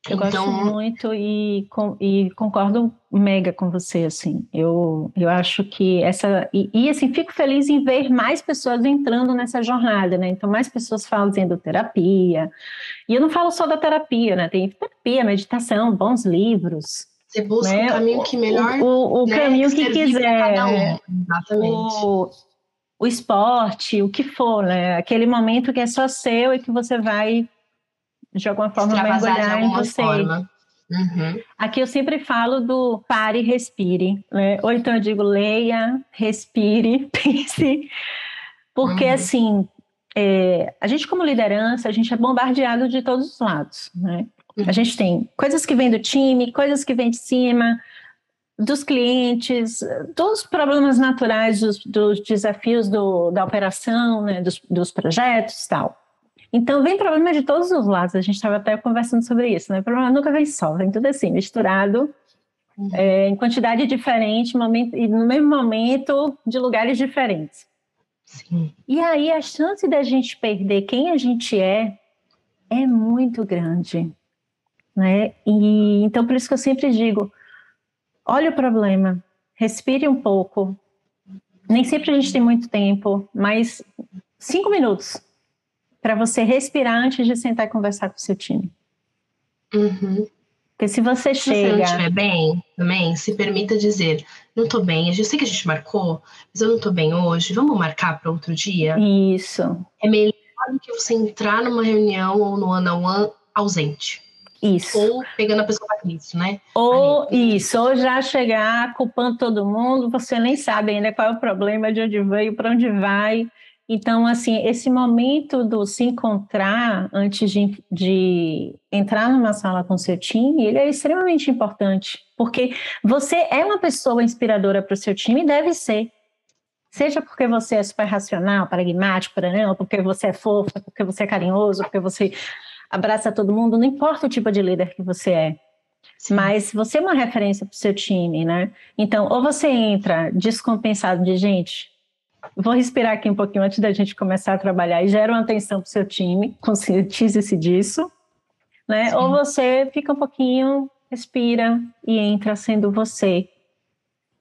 Eu então... gosto muito e, com, e, concordo mega com você, assim. Eu, eu acho que essa... E, e, assim, fico feliz em ver mais pessoas entrando nessa jornada, né? Então, mais pessoas fazendo terapia. E eu não falo só da terapia, né? Tem terapia, meditação, bons livros. Você busca né? o caminho que melhor... O, o, o né? caminho que quiser. Um. Exatamente. O, o esporte, o que for, né? Aquele momento que é só seu e que você vai de alguma forma mergulhar em você. Uhum. Aqui eu sempre falo do pare e respire, né? Ou então eu digo leia, respire, pense, porque uhum. assim é, a gente como liderança a gente é bombardeado de todos os lados, né? Uhum. A gente tem coisas que vêm do time, coisas que vêm de cima, dos clientes, dos problemas naturais, dos, dos desafios do, da operação, né? dos, dos projetos, tal. Então, vem problema de todos os lados. A gente estava até conversando sobre isso, né? O problema nunca vem só, vem tudo assim, misturado, uhum. é, em quantidade diferente, momento, e no mesmo momento, de lugares diferentes. Sim. E aí, a chance da gente perder quem a gente é é muito grande. Né? E, então, por isso que eu sempre digo: olha o problema, respire um pouco. Nem sempre a gente tem muito tempo, mas cinco minutos para você respirar antes de sentar e conversar com o seu time. Uhum. Porque se você se chega. Se você não estiver bem, também, se permita dizer: não estou bem, eu sei que a gente marcou, mas eu não estou bem hoje, vamos marcar para outro dia? Isso. É melhor do que você entrar numa reunião ou no one-on-one -on -one ausente. Isso. Ou pegando a pessoa para isso, né? Ou Ali. isso, ou já chegar culpando todo mundo, você nem sabe ainda qual é o problema, de onde veio, para onde vai. Então, assim, esse momento do se encontrar antes de, de, entrar numa sala com seu time, ele é extremamente importante, porque você é uma pessoa inspiradora para o seu time e deve ser. Seja porque você é super racional, pragmático, não, porque você é fofo, porque você é carinhoso, porque você abraça todo mundo, não importa o tipo de líder que você é. Sim. Mas você é uma referência para o seu time, né? Então, ou você entra descompensado de gente, vou respirar aqui um pouquinho antes da gente começar a trabalhar e gera uma atenção para o seu time, conscientize-se disso, né? Sim. Ou você fica um pouquinho, respira e entra sendo você,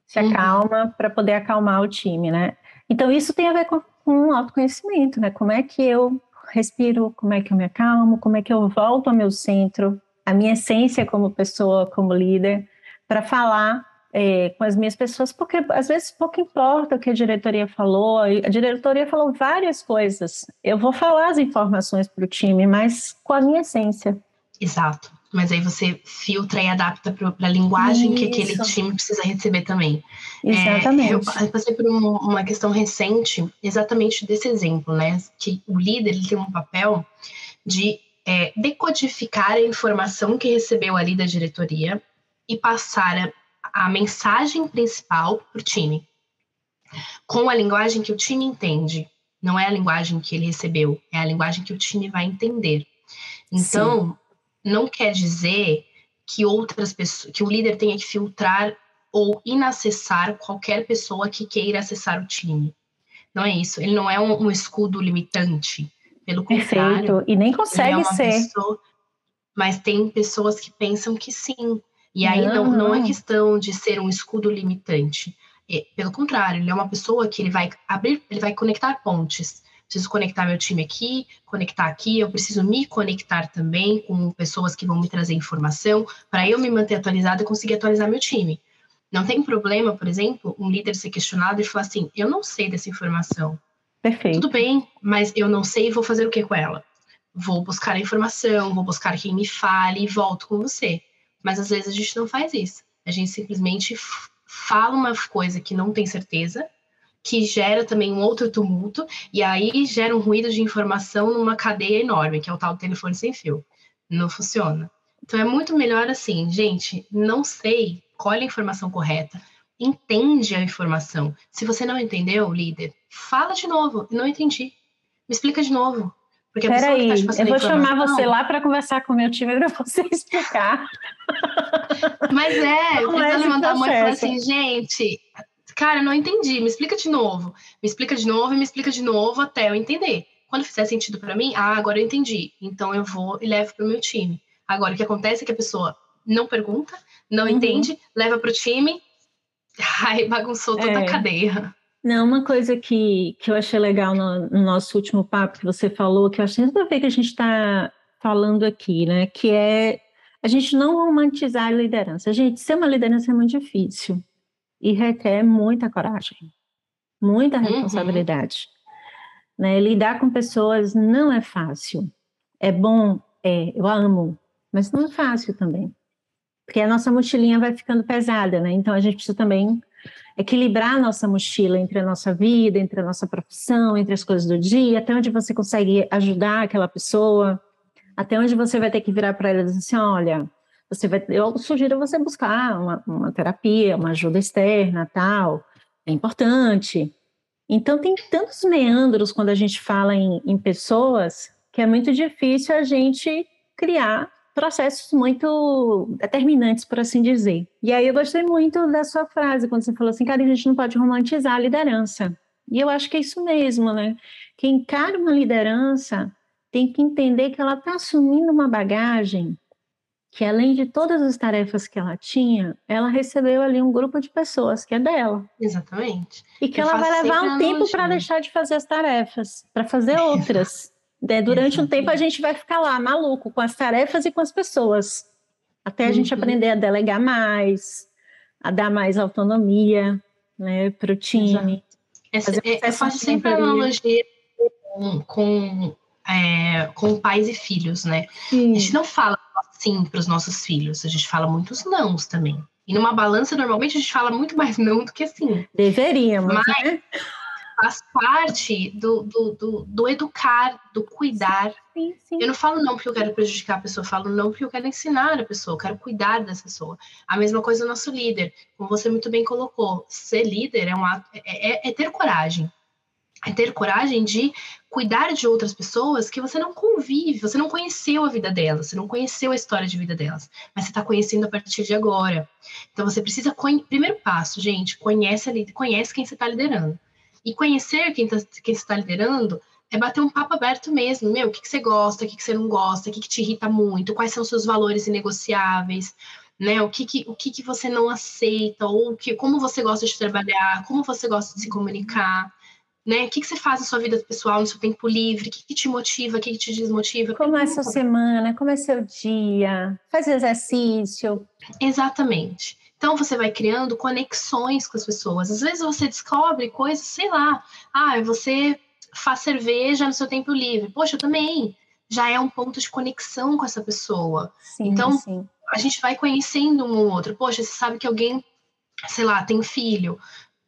se uhum. acalma para poder acalmar o time, né? Então isso tem a ver com, com autoconhecimento, né? Como é que eu respiro, como é que eu me acalmo, como é que eu volto ao meu centro, a minha essência como pessoa, como líder, para falar é, com as minhas pessoas, porque às vezes pouco importa o que a diretoria falou, a diretoria falou várias coisas. Eu vou falar as informações para o time, mas com a minha essência. Exato mas aí você filtra e adapta para a linguagem Isso. que aquele time precisa receber também. Exatamente. É, eu, eu, passei por um, uma questão recente, exatamente desse exemplo, né? Que o líder ele tem um papel de é, decodificar a informação que recebeu ali da diretoria e passar a, mensagem principal para o time, com a linguagem que o time entende. Não é a linguagem que ele recebeu, é a linguagem que o time vai entender. Então, Sim não quer dizer que outras pessoas, que o líder tenha que filtrar ou inacessar qualquer pessoa que queira acessar o time. Não é isso. Ele não é um, um escudo limitante. Pelo contrário. Perfeito. E nem consegue é ser. Pessoa, mas tem pessoas que pensam que sim. E aí não, não, não é questão de ser um escudo limitante. É, pelo contrário, ele é uma pessoa que ele vai abrir, ele vai conectar pontes preciso conectar meu time aqui, conectar aqui, eu preciso me conectar também com pessoas que vão me trazer informação para eu me manter atualizado e conseguir atualizar meu time. Não tem problema, por exemplo, um líder ser questionado e falar assim: eu não sei dessa informação. Perfeito. Tudo bem, mas eu não sei e vou fazer o que com ela? Vou buscar a informação, vou buscar quem me fale e volto com você. Mas às vezes a gente não faz isso. A gente simplesmente fala uma coisa que não tem certeza que gera também um outro tumulto, e aí gera um ruído de informação numa cadeia enorme, que é o tal do telefone sem fio. Não funciona. Então é muito melhor assim, gente, não sei é a informação correta, entende a informação. Se você não entendeu, líder, fala de novo, não entendi. Me explica de novo. Porque a Peraí, tá eu vou chamar você lá para conversar com o meu time para você explicar. Mas é, não precisa é levantar a mão e falar assim, gente, cara, não entendi, me explica de novo. Me explica de novo e me explica de novo até eu entender. Quando fizer sentido para mim, ah, agora eu entendi. Então eu vou e levo para o meu time. Agora, o que acontece é que a pessoa não pergunta, não uhum. entende, leva para o time, ai, bagunçou toda é. a cadeia. Não, uma coisa que, que eu achei legal no, no nosso último papo que você falou, que eu achei tudo a ver que a gente está falando aqui, né? Que é a gente não romantizar a liderança. Gente, ser uma liderança é muito difícil e requer muita coragem, muita uhum. responsabilidade. Uhum. Né? Lidar com pessoas não é fácil. É bom, é, eu amo, mas não é fácil também. Porque a nossa mochilinha vai ficando pesada, né? Então a gente precisa também equilibrar a nossa mochila entre a nossa vida, entre a nossa profissão, entre as coisas do dia, até onde você consegue ajudar aquela pessoa, até onde você vai ter que virar para ela e dizer assim, olha, você vai, eu sugiro você buscar uma, uma terapia, uma ajuda externa, tal, é importante. Então, tem tantos meandros quando a gente fala em, em pessoas que é muito difícil a gente criar processos muito determinantes, por assim dizer. E aí eu gostei muito da sua frase, quando você falou assim, cara, a gente não pode romantizar a liderança. E eu acho que é isso mesmo, né? Quem encara uma liderança tem que entender que ela está assumindo uma bagagem que além de todas as tarefas que ela tinha, ela recebeu ali um grupo de pessoas que é dela. Exatamente. E que Eu ela vai levar um tempo para deixar de fazer as tarefas, para fazer outras. É, durante um tempo a gente vai ficar lá maluco com as tarefas e com as pessoas, até a uhum. gente aprender a delegar mais, a dar mais autonomia, né, para o time. Essa, é, eu faço sempre analogia com, com, é, com pais e filhos, né? Sim. A gente não fala sim para os nossos filhos. A gente fala muitos nãos também. E numa balança, normalmente, a gente fala muito mais não do que sim. Deveríamos, mas, né? Faz parte do, do, do, do educar, do cuidar. Sim, sim. Eu não falo não porque eu quero prejudicar a pessoa, eu falo não porque eu quero ensinar a pessoa, eu quero cuidar dessa pessoa. A mesma coisa o nosso líder, como você muito bem colocou, ser líder é um ato, é, é, é ter coragem. É ter coragem de cuidar de outras pessoas que você não convive, você não conheceu a vida delas, você não conheceu a história de vida delas, mas você está conhecendo a partir de agora. Então você precisa, primeiro passo, gente, conhece, conhece quem você está liderando. E conhecer quem, tá, quem está liderando é bater um papo aberto mesmo. Meu, o que, que você gosta, o que, que você não gosta, o que, que te irrita muito, quais são os seus valores inegociáveis, né? O que, que, o que, que você não aceita, ou que, como você gosta de trabalhar, como você gosta de se comunicar. Né? O que, que você faz na sua vida pessoal, no seu tempo livre? O que, que te motiva? O que, que te desmotiva? Como é a sua semana? Como é seu dia? Faz exercício? Exatamente. Então você vai criando conexões com as pessoas. Às vezes você descobre coisas, sei lá, ah, você faz cerveja no seu tempo livre. Poxa, eu também. Já é um ponto de conexão com essa pessoa. Sim, então, sim. a gente vai conhecendo um ou outro. Poxa, você sabe que alguém, sei lá, tem filho.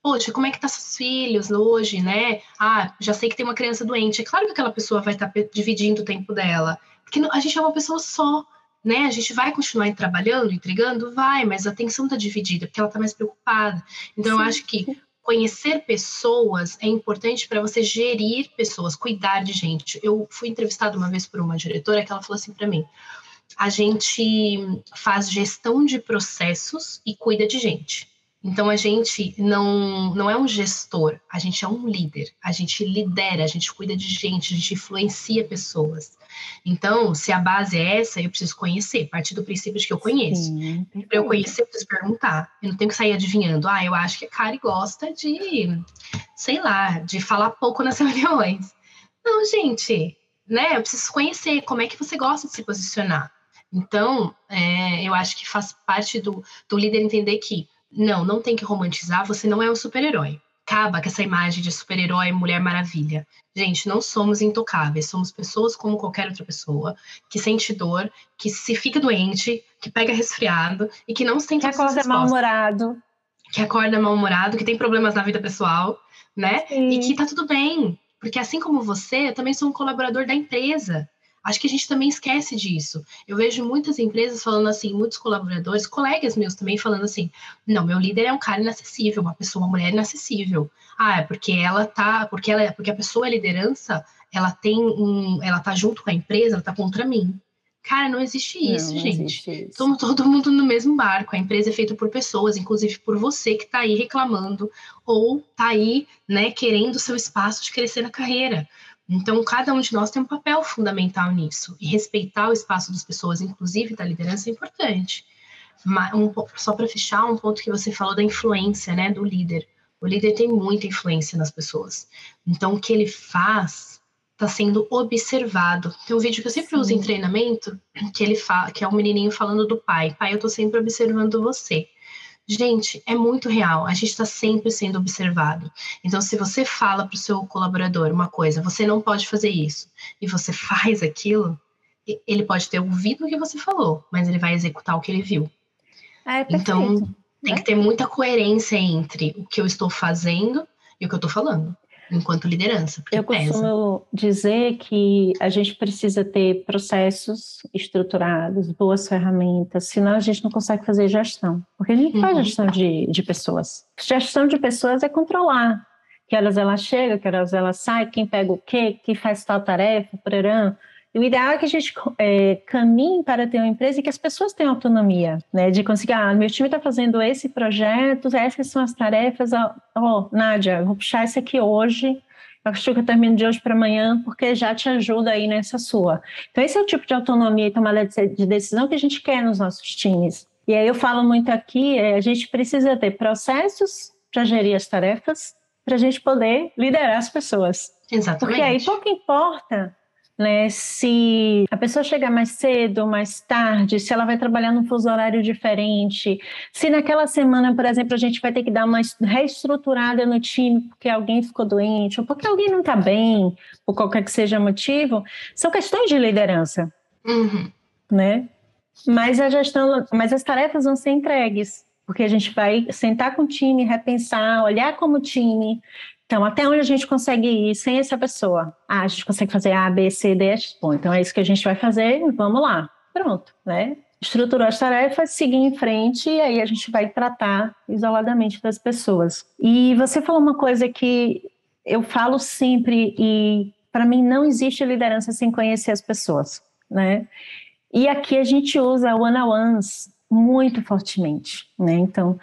Poxa, como é que tá seus filhos hoje, né? Ah, já sei que tem uma criança doente. É claro que aquela pessoa vai estar tá dividindo o tempo dela. Porque a gente é uma pessoa só né? A gente vai continuar trabalhando, entregando? Vai, mas a atenção está dividida, porque ela está mais preocupada. Então, Sim. eu acho que conhecer pessoas é importante para você gerir pessoas, cuidar de gente. Eu fui entrevistada uma vez por uma diretora que ela falou assim para mim: a gente faz gestão de processos e cuida de gente. Então a gente não, não é um gestor, a gente é um líder, a gente lidera, a gente cuida de gente, a gente influencia pessoas. Então, se a base é essa, eu preciso conhecer, partir do princípio de que eu conheço. Para eu conhecer, eu preciso perguntar. Eu não tenho que sair adivinhando. Ah, eu acho que a Kari gosta de, sei lá, de falar pouco nas reuniões. Não, gente, né? Eu preciso conhecer como é que você gosta de se posicionar. Então, é, eu acho que faz parte do, do líder entender que não, não tem que romantizar, você não é um super-herói. Acaba com essa imagem de super-herói, Mulher Maravilha. Gente, não somos intocáveis, somos pessoas como qualquer outra pessoa, que sente dor, que se fica doente, que pega resfriado e que não tem Que acorda mal-humorado. Que acorda mal-humorado, que tem problemas na vida pessoal, né? Sim. E que tá tudo bem. Porque assim como você, eu também sou um colaborador da empresa. Acho que a gente também esquece disso. Eu vejo muitas empresas falando assim, muitos colaboradores, colegas meus também falando assim: não, meu líder é um cara inacessível, uma pessoa, uma mulher inacessível. Ah, é porque ela tá, porque ela, porque a pessoa é liderança, ela tem um, ela tá junto com a empresa, ela tá contra mim. Cara, não existe isso, não, não gente. Existe isso. Estamos todo mundo no mesmo barco. A empresa é feita por pessoas, inclusive por você que está aí reclamando ou está aí, né, querendo seu espaço de crescer na carreira. Então, cada um de nós tem um papel fundamental nisso. E respeitar o espaço das pessoas, inclusive da liderança, é importante. Mas, um, só para fechar, um ponto que você falou da influência né, do líder. O líder tem muita influência nas pessoas. Então, o que ele faz está sendo observado. Tem um vídeo que eu sempre Sim. uso em treinamento, que ele fala, que é um menininho falando do pai. Pai, eu estou sempre observando você. Gente, é muito real. A gente está sempre sendo observado. Então, se você fala para o seu colaborador uma coisa, você não pode fazer isso, e você faz aquilo, ele pode ter ouvido o que você falou, mas ele vai executar o que ele viu. É então, tem que ter muita coerência entre o que eu estou fazendo e o que eu estou falando enquanto liderança. Eu costumo dizer que a gente precisa ter processos estruturados, boas ferramentas, senão a gente não consegue fazer gestão. Porque a gente uhum. faz gestão de, de pessoas. Gestão de pessoas é controlar que horas ela chega, que horas ela sai, quem pega o quê, quem faz tal tarefa, porém. E o ideal é que a gente é, caminhe para ter uma empresa e que as pessoas tenham autonomia, né? De conseguir, ah, meu time está fazendo esse projeto, essas são as tarefas. Ó, oh, Nádia, vou puxar esse aqui hoje, acho que eu termino de hoje para amanhã, porque já te ajuda aí nessa sua. Então, esse é o tipo de autonomia e tomada de decisão que a gente quer nos nossos times. E aí eu falo muito aqui, é, a gente precisa ter processos para gerir as tarefas, para a gente poder liderar as pessoas. Exatamente. Porque aí pouco importa né? Se a pessoa chegar mais cedo, mais tarde, se ela vai trabalhar num fuso horário diferente, se naquela semana, por exemplo, a gente vai ter que dar uma reestruturada no time porque alguém ficou doente ou porque alguém não está bem, por qualquer que seja motivo, são questões de liderança, uhum. né? Mas a gestão, mas as tarefas vão ser entregues. Porque a gente vai sentar com o time, repensar, olhar como time. Então, até onde a gente consegue ir sem essa pessoa? Ah, a gente consegue fazer A, B, C, D, Bom, então é isso que a gente vai fazer, vamos lá. Pronto, né? Estruturou as tarefas, seguir em frente e aí a gente vai tratar isoladamente das pessoas. E você falou uma coisa que eu falo sempre e para mim não existe liderança sem conhecer as pessoas, né? E aqui a gente usa one-on-ones muito fortemente, né? Então,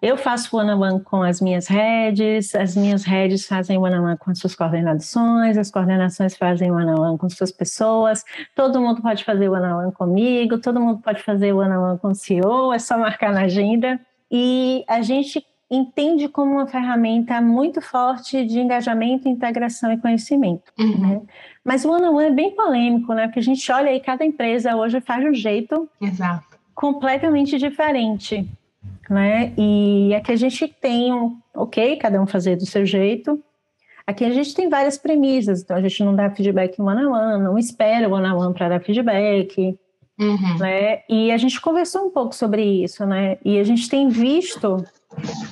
eu faço one-on-one -on -one com as minhas redes, as minhas redes fazem one-on-one -on -one com as suas coordenações, as coordenações fazem one-on-one -on -one com suas pessoas, todo mundo pode fazer one-on-one comigo, todo mundo pode fazer one-on-one com o CEO, é só marcar na agenda. E a gente entende como uma ferramenta muito forte de engajamento, integração e conhecimento. Uhum. Né? Mas o one-on-one é bem polêmico, né? Porque a gente olha aí, cada empresa hoje faz um jeito Exato. Completamente diferente. Né? E aqui a gente tem um, ok, cada um fazer do seu jeito. Aqui a gente tem várias premissas, então a gente não dá feedback one on one, não espera o one on one para dar feedback. Uhum. Né? E a gente conversou um pouco sobre isso, né? E a gente tem visto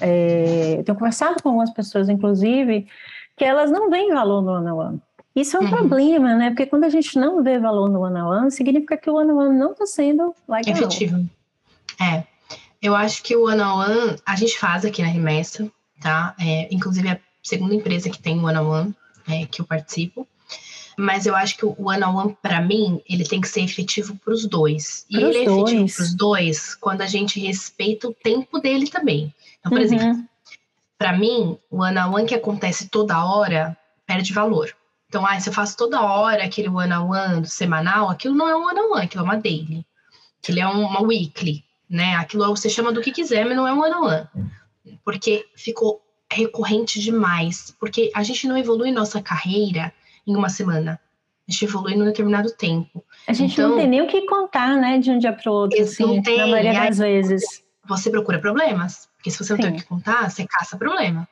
é, tenho conversado com algumas pessoas, inclusive, que elas não veem valor no one on one. Isso é um uhum. problema, né? Porque quando a gente não vê valor no one on one, significa que o one on one não está sendo legal. Efetivo. É. Eu acho que o one on one a gente faz aqui na Remessa, tá? É, inclusive é a segunda empresa que tem one on one é, que eu participo. Mas eu acho que o one on one para mim ele tem que ser efetivo para os dois. E ele é efetivo para os dois quando a gente respeita o tempo dele também. Então, por uhum. exemplo, para mim, o one-on-one que acontece toda hora perde valor. Então, ah, se eu faço toda hora aquele one-on-one semanal, aquilo não é um one-on-one, aquilo é uma daily. Aquilo é uma weekly, né? Aquilo você chama do que quiser, mas não é um one-on-one. Porque ficou recorrente demais. Porque a gente não evolui nossa carreira em uma semana. A gente evolui num determinado tempo. A gente então, não tem nem o que contar, né, de um dia para o outro, assim, tem, na maioria das vezes. Você procura problemas. Porque se você não Sim. tem o que contar, você caça problema.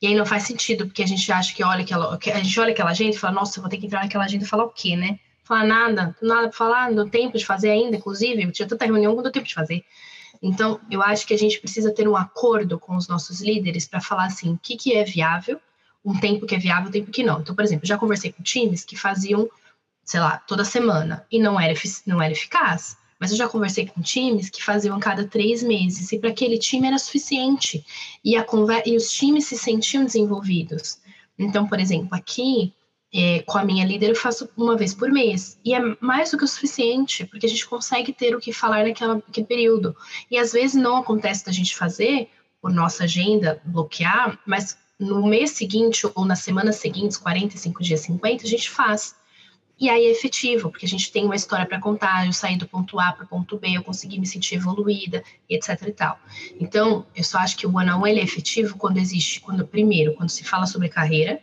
E aí não faz sentido, porque a gente acha que olha aquela, a gente olha aquela agenda e fala, nossa, vou ter que entrar naquela agenda e falar o quê, né? Falar nada, nada para falar, não deu tempo de fazer ainda, inclusive, eu tinha tanta reunião que não deu tempo de fazer. Então, eu acho que a gente precisa ter um acordo com os nossos líderes para falar assim, o que, que é viável, um tempo que é viável, um tempo que não. Então, por exemplo, já conversei com times que faziam, sei lá, toda semana e não era, não era eficaz. Mas eu já conversei com times que faziam a cada três meses, e para aquele time era suficiente. E, a e os times se sentiam desenvolvidos. Então, por exemplo, aqui, é, com a minha líder, eu faço uma vez por mês. E é mais do que o suficiente, porque a gente consegue ter o que falar naquele período. E às vezes não acontece da gente fazer, por nossa agenda, bloquear, mas no mês seguinte ou na semana seguinte, 45 dias, 50, a gente faz. E aí é efetivo, porque a gente tem uma história para contar, eu saí do ponto A para o ponto B, eu consegui me sentir evoluída, etc e tal. Então, eu só acho que o one on one é efetivo quando existe, quando primeiro, quando se fala sobre carreira,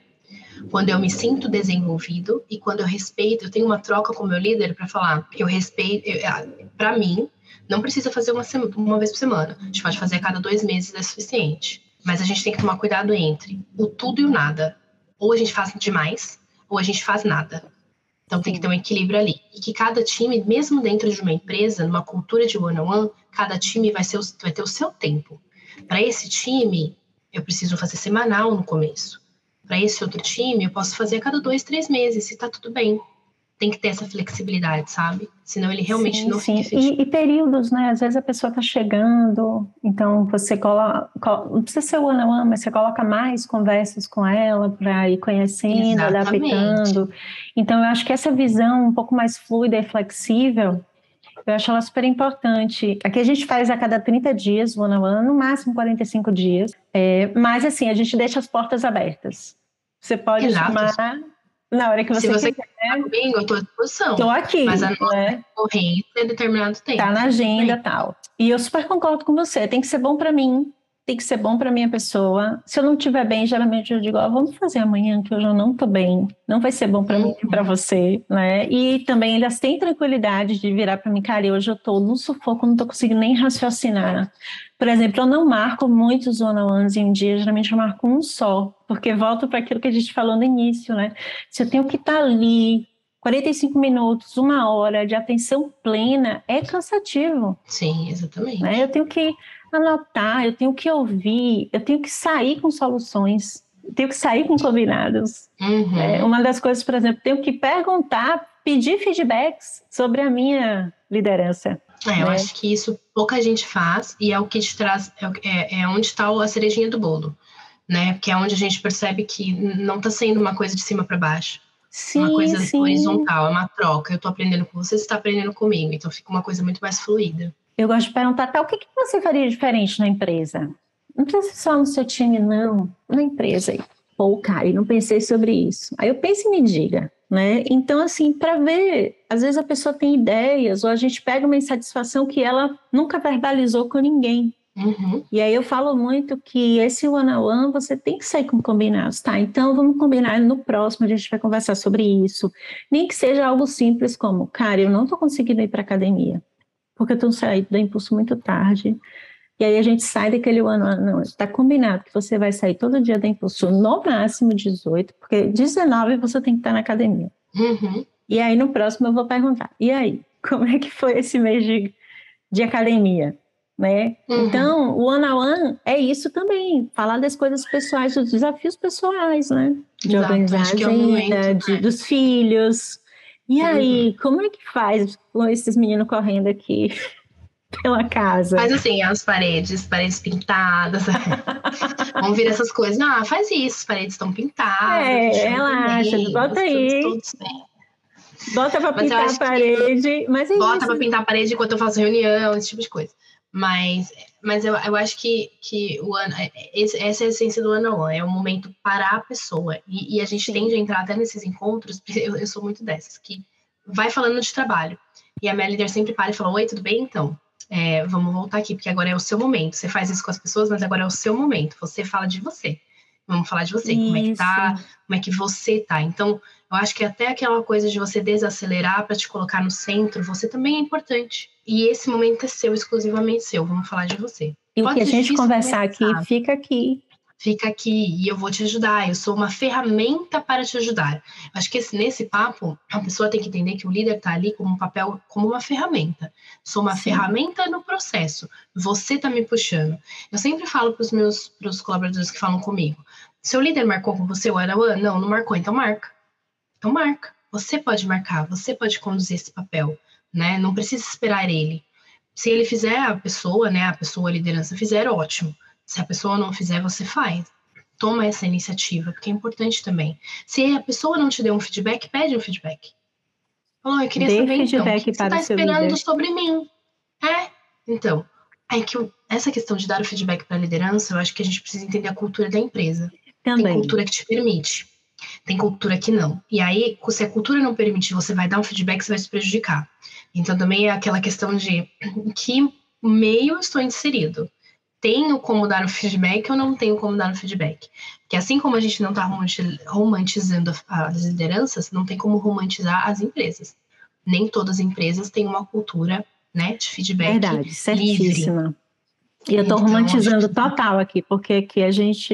quando eu me sinto desenvolvido e quando eu respeito, eu tenho uma troca com meu líder para falar, eu respeito, ah, para mim, não precisa fazer uma, uma vez por semana, a gente pode fazer a cada dois meses, é suficiente. Mas a gente tem que tomar cuidado entre o tudo e o nada. Ou a gente faz demais, ou a gente faz nada. Então tem que ter um equilíbrio ali. E que cada time, mesmo dentro de uma empresa, numa cultura de one-on-one, cada time vai, ser vai ter o seu tempo. Para esse time, eu preciso fazer semanal no começo. Para esse outro time, eu posso fazer a cada dois, três meses, se tá tudo bem tem que ter essa flexibilidade, sabe? Senão ele realmente sim, não sim. fica e, e, períodos, né? Às vezes a pessoa está chegando, então você coloca, não precisa ser o one on one, mas você coloca mais conversas com ela para ir conhecendo, Exatamente. adaptando. Então eu acho que essa visão um pouco mais fluida e flexível, eu acho ela super importante. Aqui a gente faz a cada 30 dias, one on one, no máximo 45 dias. É, mas assim, a gente deixa as portas abertas. Você pode Exato. chamar na hora que você, Se você quiser. comigo, eu estou à disposição. Estou aqui. Mas a nossa né? corrente é determinado tempo. Está na agenda e tal. E eu super concordo com você. Tem que ser bom para mim, tem que ser bom para minha pessoa. Se eu não estiver bem, geralmente eu digo, vamos fazer amanhã que hoje eu não estou bem. Não vai ser bom para uhum. mim e para você, né? E também elas têm tranquilidade de virar para mim, cara, hoje eu estou no sufoco, não estou conseguindo nem raciocinar. Por exemplo, eu não marco muitos one-on-ones em um dia, geralmente eu marco um só, porque volto para aquilo que a gente falou no início, né? Se eu tenho que estar tá ali 45 minutos, uma hora de atenção plena é cansativo. Sim, exatamente. Né? Eu tenho que anotar, eu tenho que ouvir, eu tenho que sair com soluções, eu tenho que sair com combinados. Uhum. É, uma das coisas, por exemplo, tenho que perguntar, pedir feedbacks sobre a minha liderança. É, eu né? acho que isso pouca gente faz e é o que te traz, é, é, é onde está a cerejinha do bolo, né? Porque é onde a gente percebe que não está sendo uma coisa de cima para baixo. Sim, uma coisa sim. horizontal, é uma troca. Eu estou aprendendo com você, você está aprendendo comigo. Então fica uma coisa muito mais fluida. Eu gosto de perguntar, tá, o que, que você faria diferente na empresa? Não precisa só no seu time, não. Na empresa. Pô, cara, e não pensei sobre isso. Aí eu penso e me diga, né? Então, assim, para ver, às vezes a pessoa tem ideias, ou a gente pega uma insatisfação que ela nunca verbalizou com ninguém. Uhum. E aí eu falo muito que esse one-on-one você tem que sair com combinados, tá? Então vamos combinar no próximo, a gente vai conversar sobre isso. Nem que seja algo simples como, cara, eu não tô conseguindo ir para academia porque eu estou saindo do impulso muito tarde. E aí a gente sai daquele ano, não, está combinado que você vai sair todo dia do impulso, no máximo 18, porque 19 você tem que estar na academia. Uhum. E aí no próximo eu vou perguntar, e aí, como é que foi esse mês de, de academia? Né? Uhum. Então, o one on one é isso também, falar das coisas pessoais, dos desafios pessoais, né? De Exato, organizar a é o agenda, de- dos filhos. E aí, como é que faz com esses meninos correndo aqui pela casa? Faz assim, as paredes, paredes pintadas. Vamos ver essas coisas. Ah, faz isso, as paredes estão pintadas. É, relaxa, ver, bota aí. tudo bem. Bota pra Mas pintar a parede, mas é Bota isso. pra pintar a parede enquanto eu faço reunião, esse tipo de coisa. Mas, mas eu, eu acho que, que o ano, esse- essa é a essência do ano é o momento parar a pessoa. E, e a gente Sim. tende a entrar até nesses encontros, porque eu, eu sou muito dessas, que vai falando de trabalho. E a minha líder sempre para e fala: Oi, tudo bem? Então, é, vamos voltar aqui, porque agora é o seu momento. Você faz isso com as pessoas, mas agora é o seu momento. Você fala de você. Vamos falar de você, como é que tá, Isso. como é que você tá. Então, eu acho que até aquela coisa de você desacelerar para te colocar no centro, você também é importante. E esse momento é seu, exclusivamente seu. Vamos falar de você. E o que a gente conversar aqui, fica aqui. Fica aqui e eu vou te ajudar. Eu sou uma ferramenta para te ajudar. Acho que esse- nesse papo, a pessoa tem que entender que o líder está ali como um papel, como uma ferramenta. Sou uma Sim. ferramenta no processo. Você está me puxando. Eu sempre falo para os meus pros colaboradores que falam comigo: seu líder marcou com você o one? Não, não marcou, então marca. Então marca. Você pode marcar, você pode conduzir esse papel, né? Não precisa esperar ele. Se ele fizer, a pessoa, né, a pessoa, a liderança fizer, ótimo. Se a pessoa não fizer, você faz. Toma essa iniciativa, porque é importante também. Se a pessoa não te deu um feedback, pede um feedback. Falou, eu queria Dê saber então, o que você está esperando líder. sobre mim. É, então, é que essa questão de dar o feedback para a liderança, eu acho que a gente precisa entender a cultura da empresa. Tem Também. cultura que te permite, tem cultura que não. E aí, se a cultura não permite, você vai dar um feedback, você vai se prejudicar. Então, também é aquela questão de que meio estou inserido. Tenho como dar o feedback ou não tenho como dar o feedback? Porque assim como a gente não está romantizando as lideranças, não tem como romantizar as empresas. Nem todas as empresas têm uma cultura né, de feedback Verdade, certíssima. E eu Então, romantizando total aqui, porque aqui a gente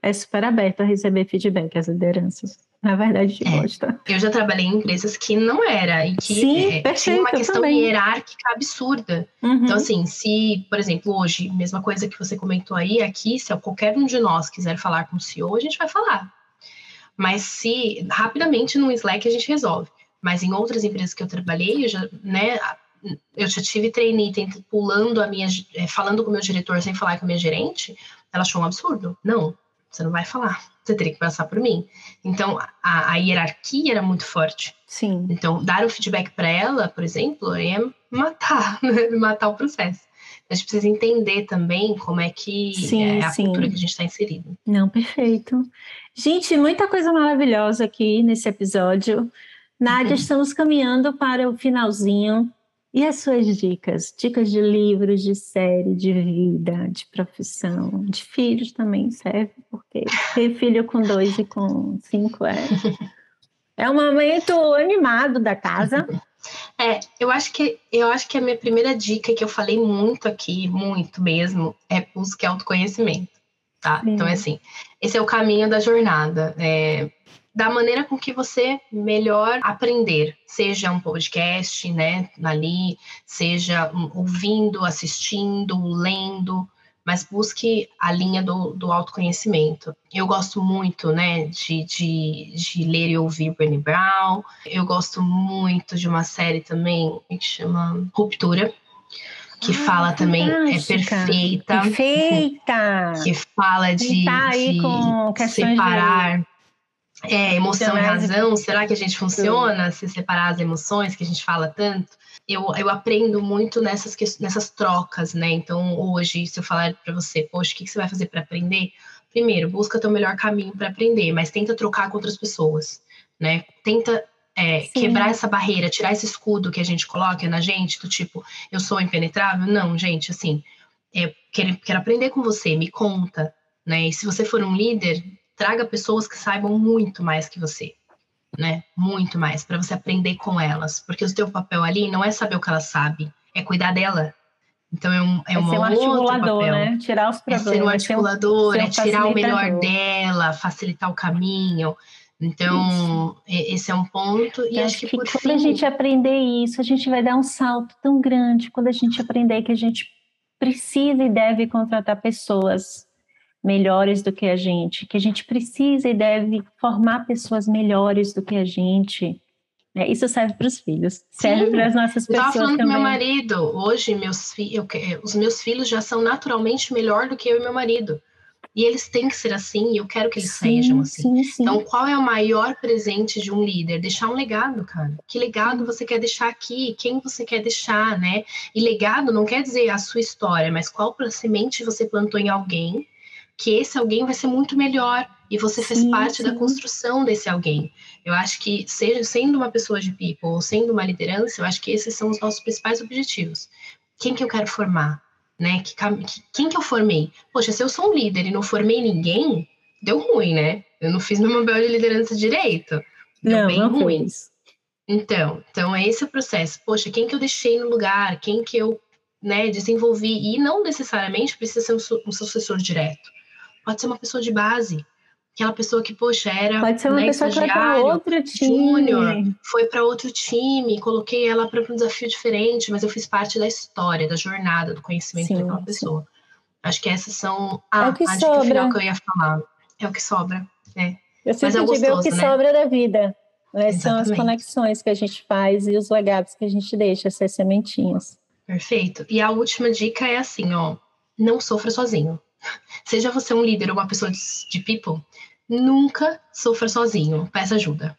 é super aberto a receber feedback, as lideranças. Na verdade, gente É. gosta. Eu já trabalhei em empresas que não era, e que Sim, é, tinha perfeito, uma eu questão hierárquica absurda. Uhum. Então, assim, se, por exemplo, hoje, mesma coisa que você comentou aí, aqui, se qualquer um de nós quiser falar com o CEO, a gente vai falar. Mas se rapidamente no Slack a gente resolve. Mas em outras empresas que eu trabalhei, eu já, né, eu já tive trainee pulando a minha, eh, falando com o meu diretor sem falar com a minha gerente, ela achou um absurdo. Não, você não vai falar. Você teria que passar por mim. Então, a, a hierarquia era muito forte. Sim. Então, dar o feedback para ela, por exemplo, é matar, né? matar o processo. A gente precisa entender também como é que Sim, é a sim. cultura que a gente está inserido. Não, perfeito. Gente, muita coisa maravilhosa aqui nesse episódio. Nádia, Uhum. estamos caminhando para o finalzinho. E as suas dicas? Dicas de livros, de série, de vida, de profissão, de filhos também serve, porque ter filho com dois e com cinco é, é um momento animado da casa. É, eu acho que eu acho que a minha primeira dica que eu falei muito aqui, muito mesmo, é busque autoconhecimento, tá? Sim. Então, é assim, esse é o caminho da jornada. É, da maneira com que você melhor aprender, seja um podcast, né, ali, seja ouvindo, assistindo, lendo, mas busque a linha do, do autoconhecimento. Eu gosto muito, né, de, de, de ler e ouvir Brené Brown. Eu gosto muito de uma série também que chama Ruptura, que ah, fala também é perfeita. Perfeita! Que fala de, tá de separar. De... É, emoção e razão, será que a gente funciona se separar as emoções que a gente fala tanto? Eu, eu aprendo muito nessas, nessas trocas, né? Então, hoje, se eu falar para você, poxa, o que, que você vai fazer para aprender? Primeiro, busca teu melhor caminho para aprender, mas tenta trocar com outras pessoas, né? Tenta é, quebrar essa barreira, tirar esse escudo que a gente coloca na gente, do tipo, eu sou impenetrável. Não, gente, assim, é, quero, quero aprender com você, me conta, né? E se você for um líder, traga pessoas que saibam muito mais que você, né? Muito mais, para você aprender com elas. Porque o seu papel ali não é saber o que ela sabe, é cuidar dela. Então é um, é, é um articulador, né? Tirar os problemas. É ser um articulador, ser um, ser um é tirar o melhor dela, facilitar o caminho. Então, isso. esse é um ponto. E acho, acho que, que quando fim... a gente aprender isso, a gente vai dar um salto tão grande quando a gente aprender que a gente precisa e deve contratar pessoas melhores do que a gente, que a gente precisa e deve formar pessoas melhores do que a gente. É, isso serve para os filhos, serve para as nossas pessoas. Eu estava falando também. com meu marido, hoje meus fi, eu, os meus filhos já são naturalmente melhor do que eu e meu marido. E eles têm que ser assim, e eu quero que eles sim, sejam assim. Sim, sim. Então, qual é o maior presente de um líder? Deixar um legado, cara. Que legado você quer deixar aqui? Quem você quer deixar, né? E legado não quer dizer a sua história, mas qual semente você plantou em alguém, que esse alguém vai ser muito melhor e você fez parte da construção desse alguém. Eu acho que, seja sendo uma pessoa de people ou sendo uma liderança, eu acho que esses são os nossos principais objetivos. Quem que eu quero formar? né? Que, que, quem que eu formei? Poxa, se eu sou um líder e não formei ninguém, deu ruim, né? Eu não fiz meu papel de liderança direito. Deu não, bem não ruim. Fiz. Então, então é esse o processo. Poxa, quem que eu deixei no lugar? Quem que eu né, desenvolvi? E não necessariamente precisa ser um, um sucessor direto. Pode ser uma pessoa de base aquela pessoa que, poxa, era. Pode ser uma né, pessoa que foi para outro time. Júnior, foi para outro time, coloquei ela para um desafio diferente, mas eu fiz parte da história, da jornada, do conhecimento sim, daquela pessoa. Sim. Acho que essas são ah, é a dica final que eu ia falar. É o que sobra. É. Eu sempre mas é digo é o que né? sobra da vida. Né? São as conexões que a gente faz e os legados que a gente deixa, essas sementinhas. Perfeito. E a última dica é assim, ó, não sofra sozinho. Seja você um líder ou uma pessoa de, people, nunca sofra sozinho, peça ajuda.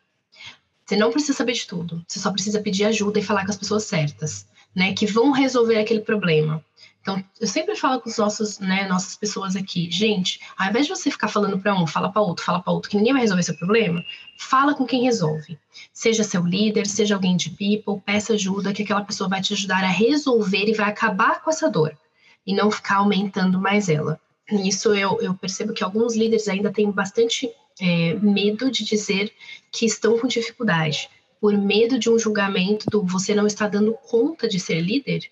Você não precisa saber de tudo, você só precisa pedir ajuda e falar com as pessoas certas, né, que vão resolver aquele problema. Então, eu sempre falo com os nossos, né, nossas pessoas aqui, gente, ao invés de você ficar falando para um, fala para outro, fala para outro, que ninguém vai resolver seu problema, fala com quem resolve. Seja seu líder, seja alguém de people, peça ajuda, que aquela pessoa vai te ajudar a resolver e vai acabar com essa dor e não ficar aumentando mais ela. Nisso eu, eu percebo que alguns líderes ainda têm bastante é, medo de dizer que estão com dificuldade, por medo de um julgamento do você não está dando conta de ser líder.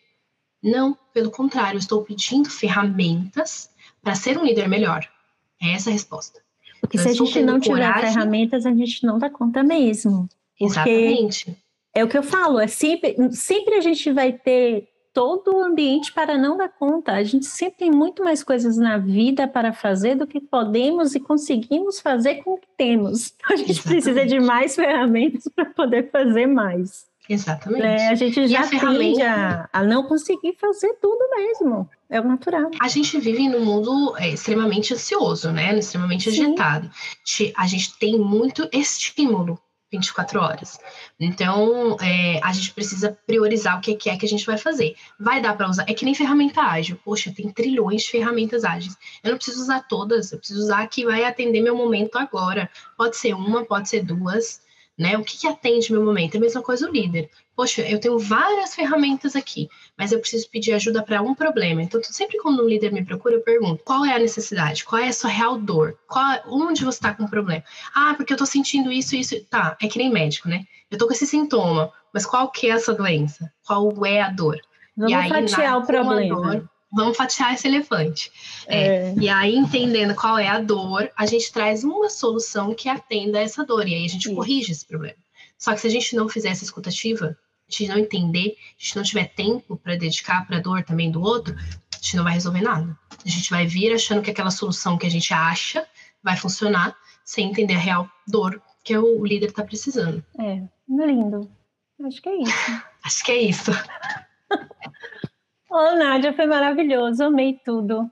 Não, pelo contrário, estou pedindo ferramentas para ser um líder melhor. É essa a resposta. Porque eu se a gente não tiver coragem... ferramentas, a gente não dá conta mesmo. Exatamente. É o que eu falo, é sempre, sempre a gente vai ter todo o ambiente para não dar conta. A gente sempre tem muito mais coisas na vida para fazer do que podemos e conseguimos fazer com o que temos. A gente Exatamente. precisa de mais ferramentas para poder fazer mais. Exatamente. É, a gente já a tende a, a, não conseguir fazer tudo mesmo. É o natural. A gente vive num mundo é, extremamente ansioso, né? Extremamente Sim. agitado. A gente tem muito estímulo 24 horas. Então, é, a gente precisa priorizar o que é que a gente vai fazer. Vai dar para usar? É que nem ferramenta ágil. Poxa, tem trilhões de ferramentas ágeis. Eu não preciso usar todas, eu preciso usar a que vai atender meu momento agora. Pode ser uma, pode ser duas né? O que, que atende meu momento? É a mesma coisa o líder. Poxa, eu tenho várias ferramentas aqui, mas eu preciso pedir ajuda para um problema. Então, sempre quando um líder me procura, eu pergunto: qual é a necessidade? Qual é a sua real dor? Qual, onde você está com o problema? Ah, porque eu estou sentindo isso, isso. Tá, é que nem médico, né? Eu estou com esse sintoma, mas qual que é essa doença? Qual é a dor? Vamos e aí, fatiar o problema. Dor, vamos fatiar esse elefante. É, é. E aí, entendendo qual é a dor, a gente traz uma solução que atenda a essa dor. E aí a gente corrige esse problema. Só que se a gente não fizer essa escutativa, a gente não entender, a gente não tiver tempo para dedicar para a dor também do outro, a gente não vai resolver nada. A gente vai vir achando que aquela solução que a gente acha vai funcionar, sem entender a real dor que o líder está precisando. É, lindo. Acho que é isso. Acho que é isso. Ô, Nádia, foi maravilhoso, amei tudo.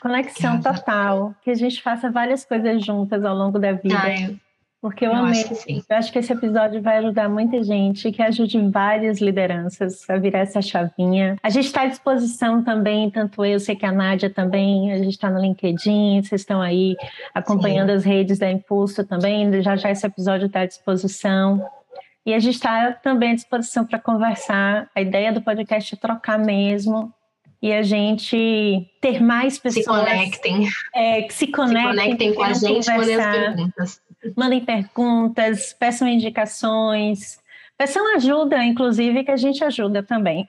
Conexão total. Que a gente faça várias coisas juntas ao longo da vida. Eu, porque eu, eu amei. Acho eu acho que esse episódio vai ajudar muita gente, que ajude várias lideranças a virar essa chavinha. A gente está à disposição também, tanto eu, sei que a Nádia também, a gente está no LinkedIn, vocês estão aí acompanhando sim. as redes da Impulso também, já já esse episódio está à disposição. E a gente está também à disposição para conversar. A ideia do podcast é trocar mesmo e a gente ter mais pessoas. Se conectem. É, que se conectem. Se conectem com a gente, mandem as perguntas. Mandem perguntas, peçam indicações, peçam ajuda, inclusive, que a gente ajuda também.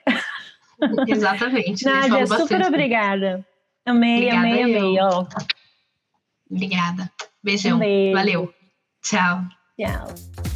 Exatamente. Nádia, super obrigada. Amei, obrigada amei, amei. Ó. Obrigada. Beijão. Um Valeu. Tchau. Tchau.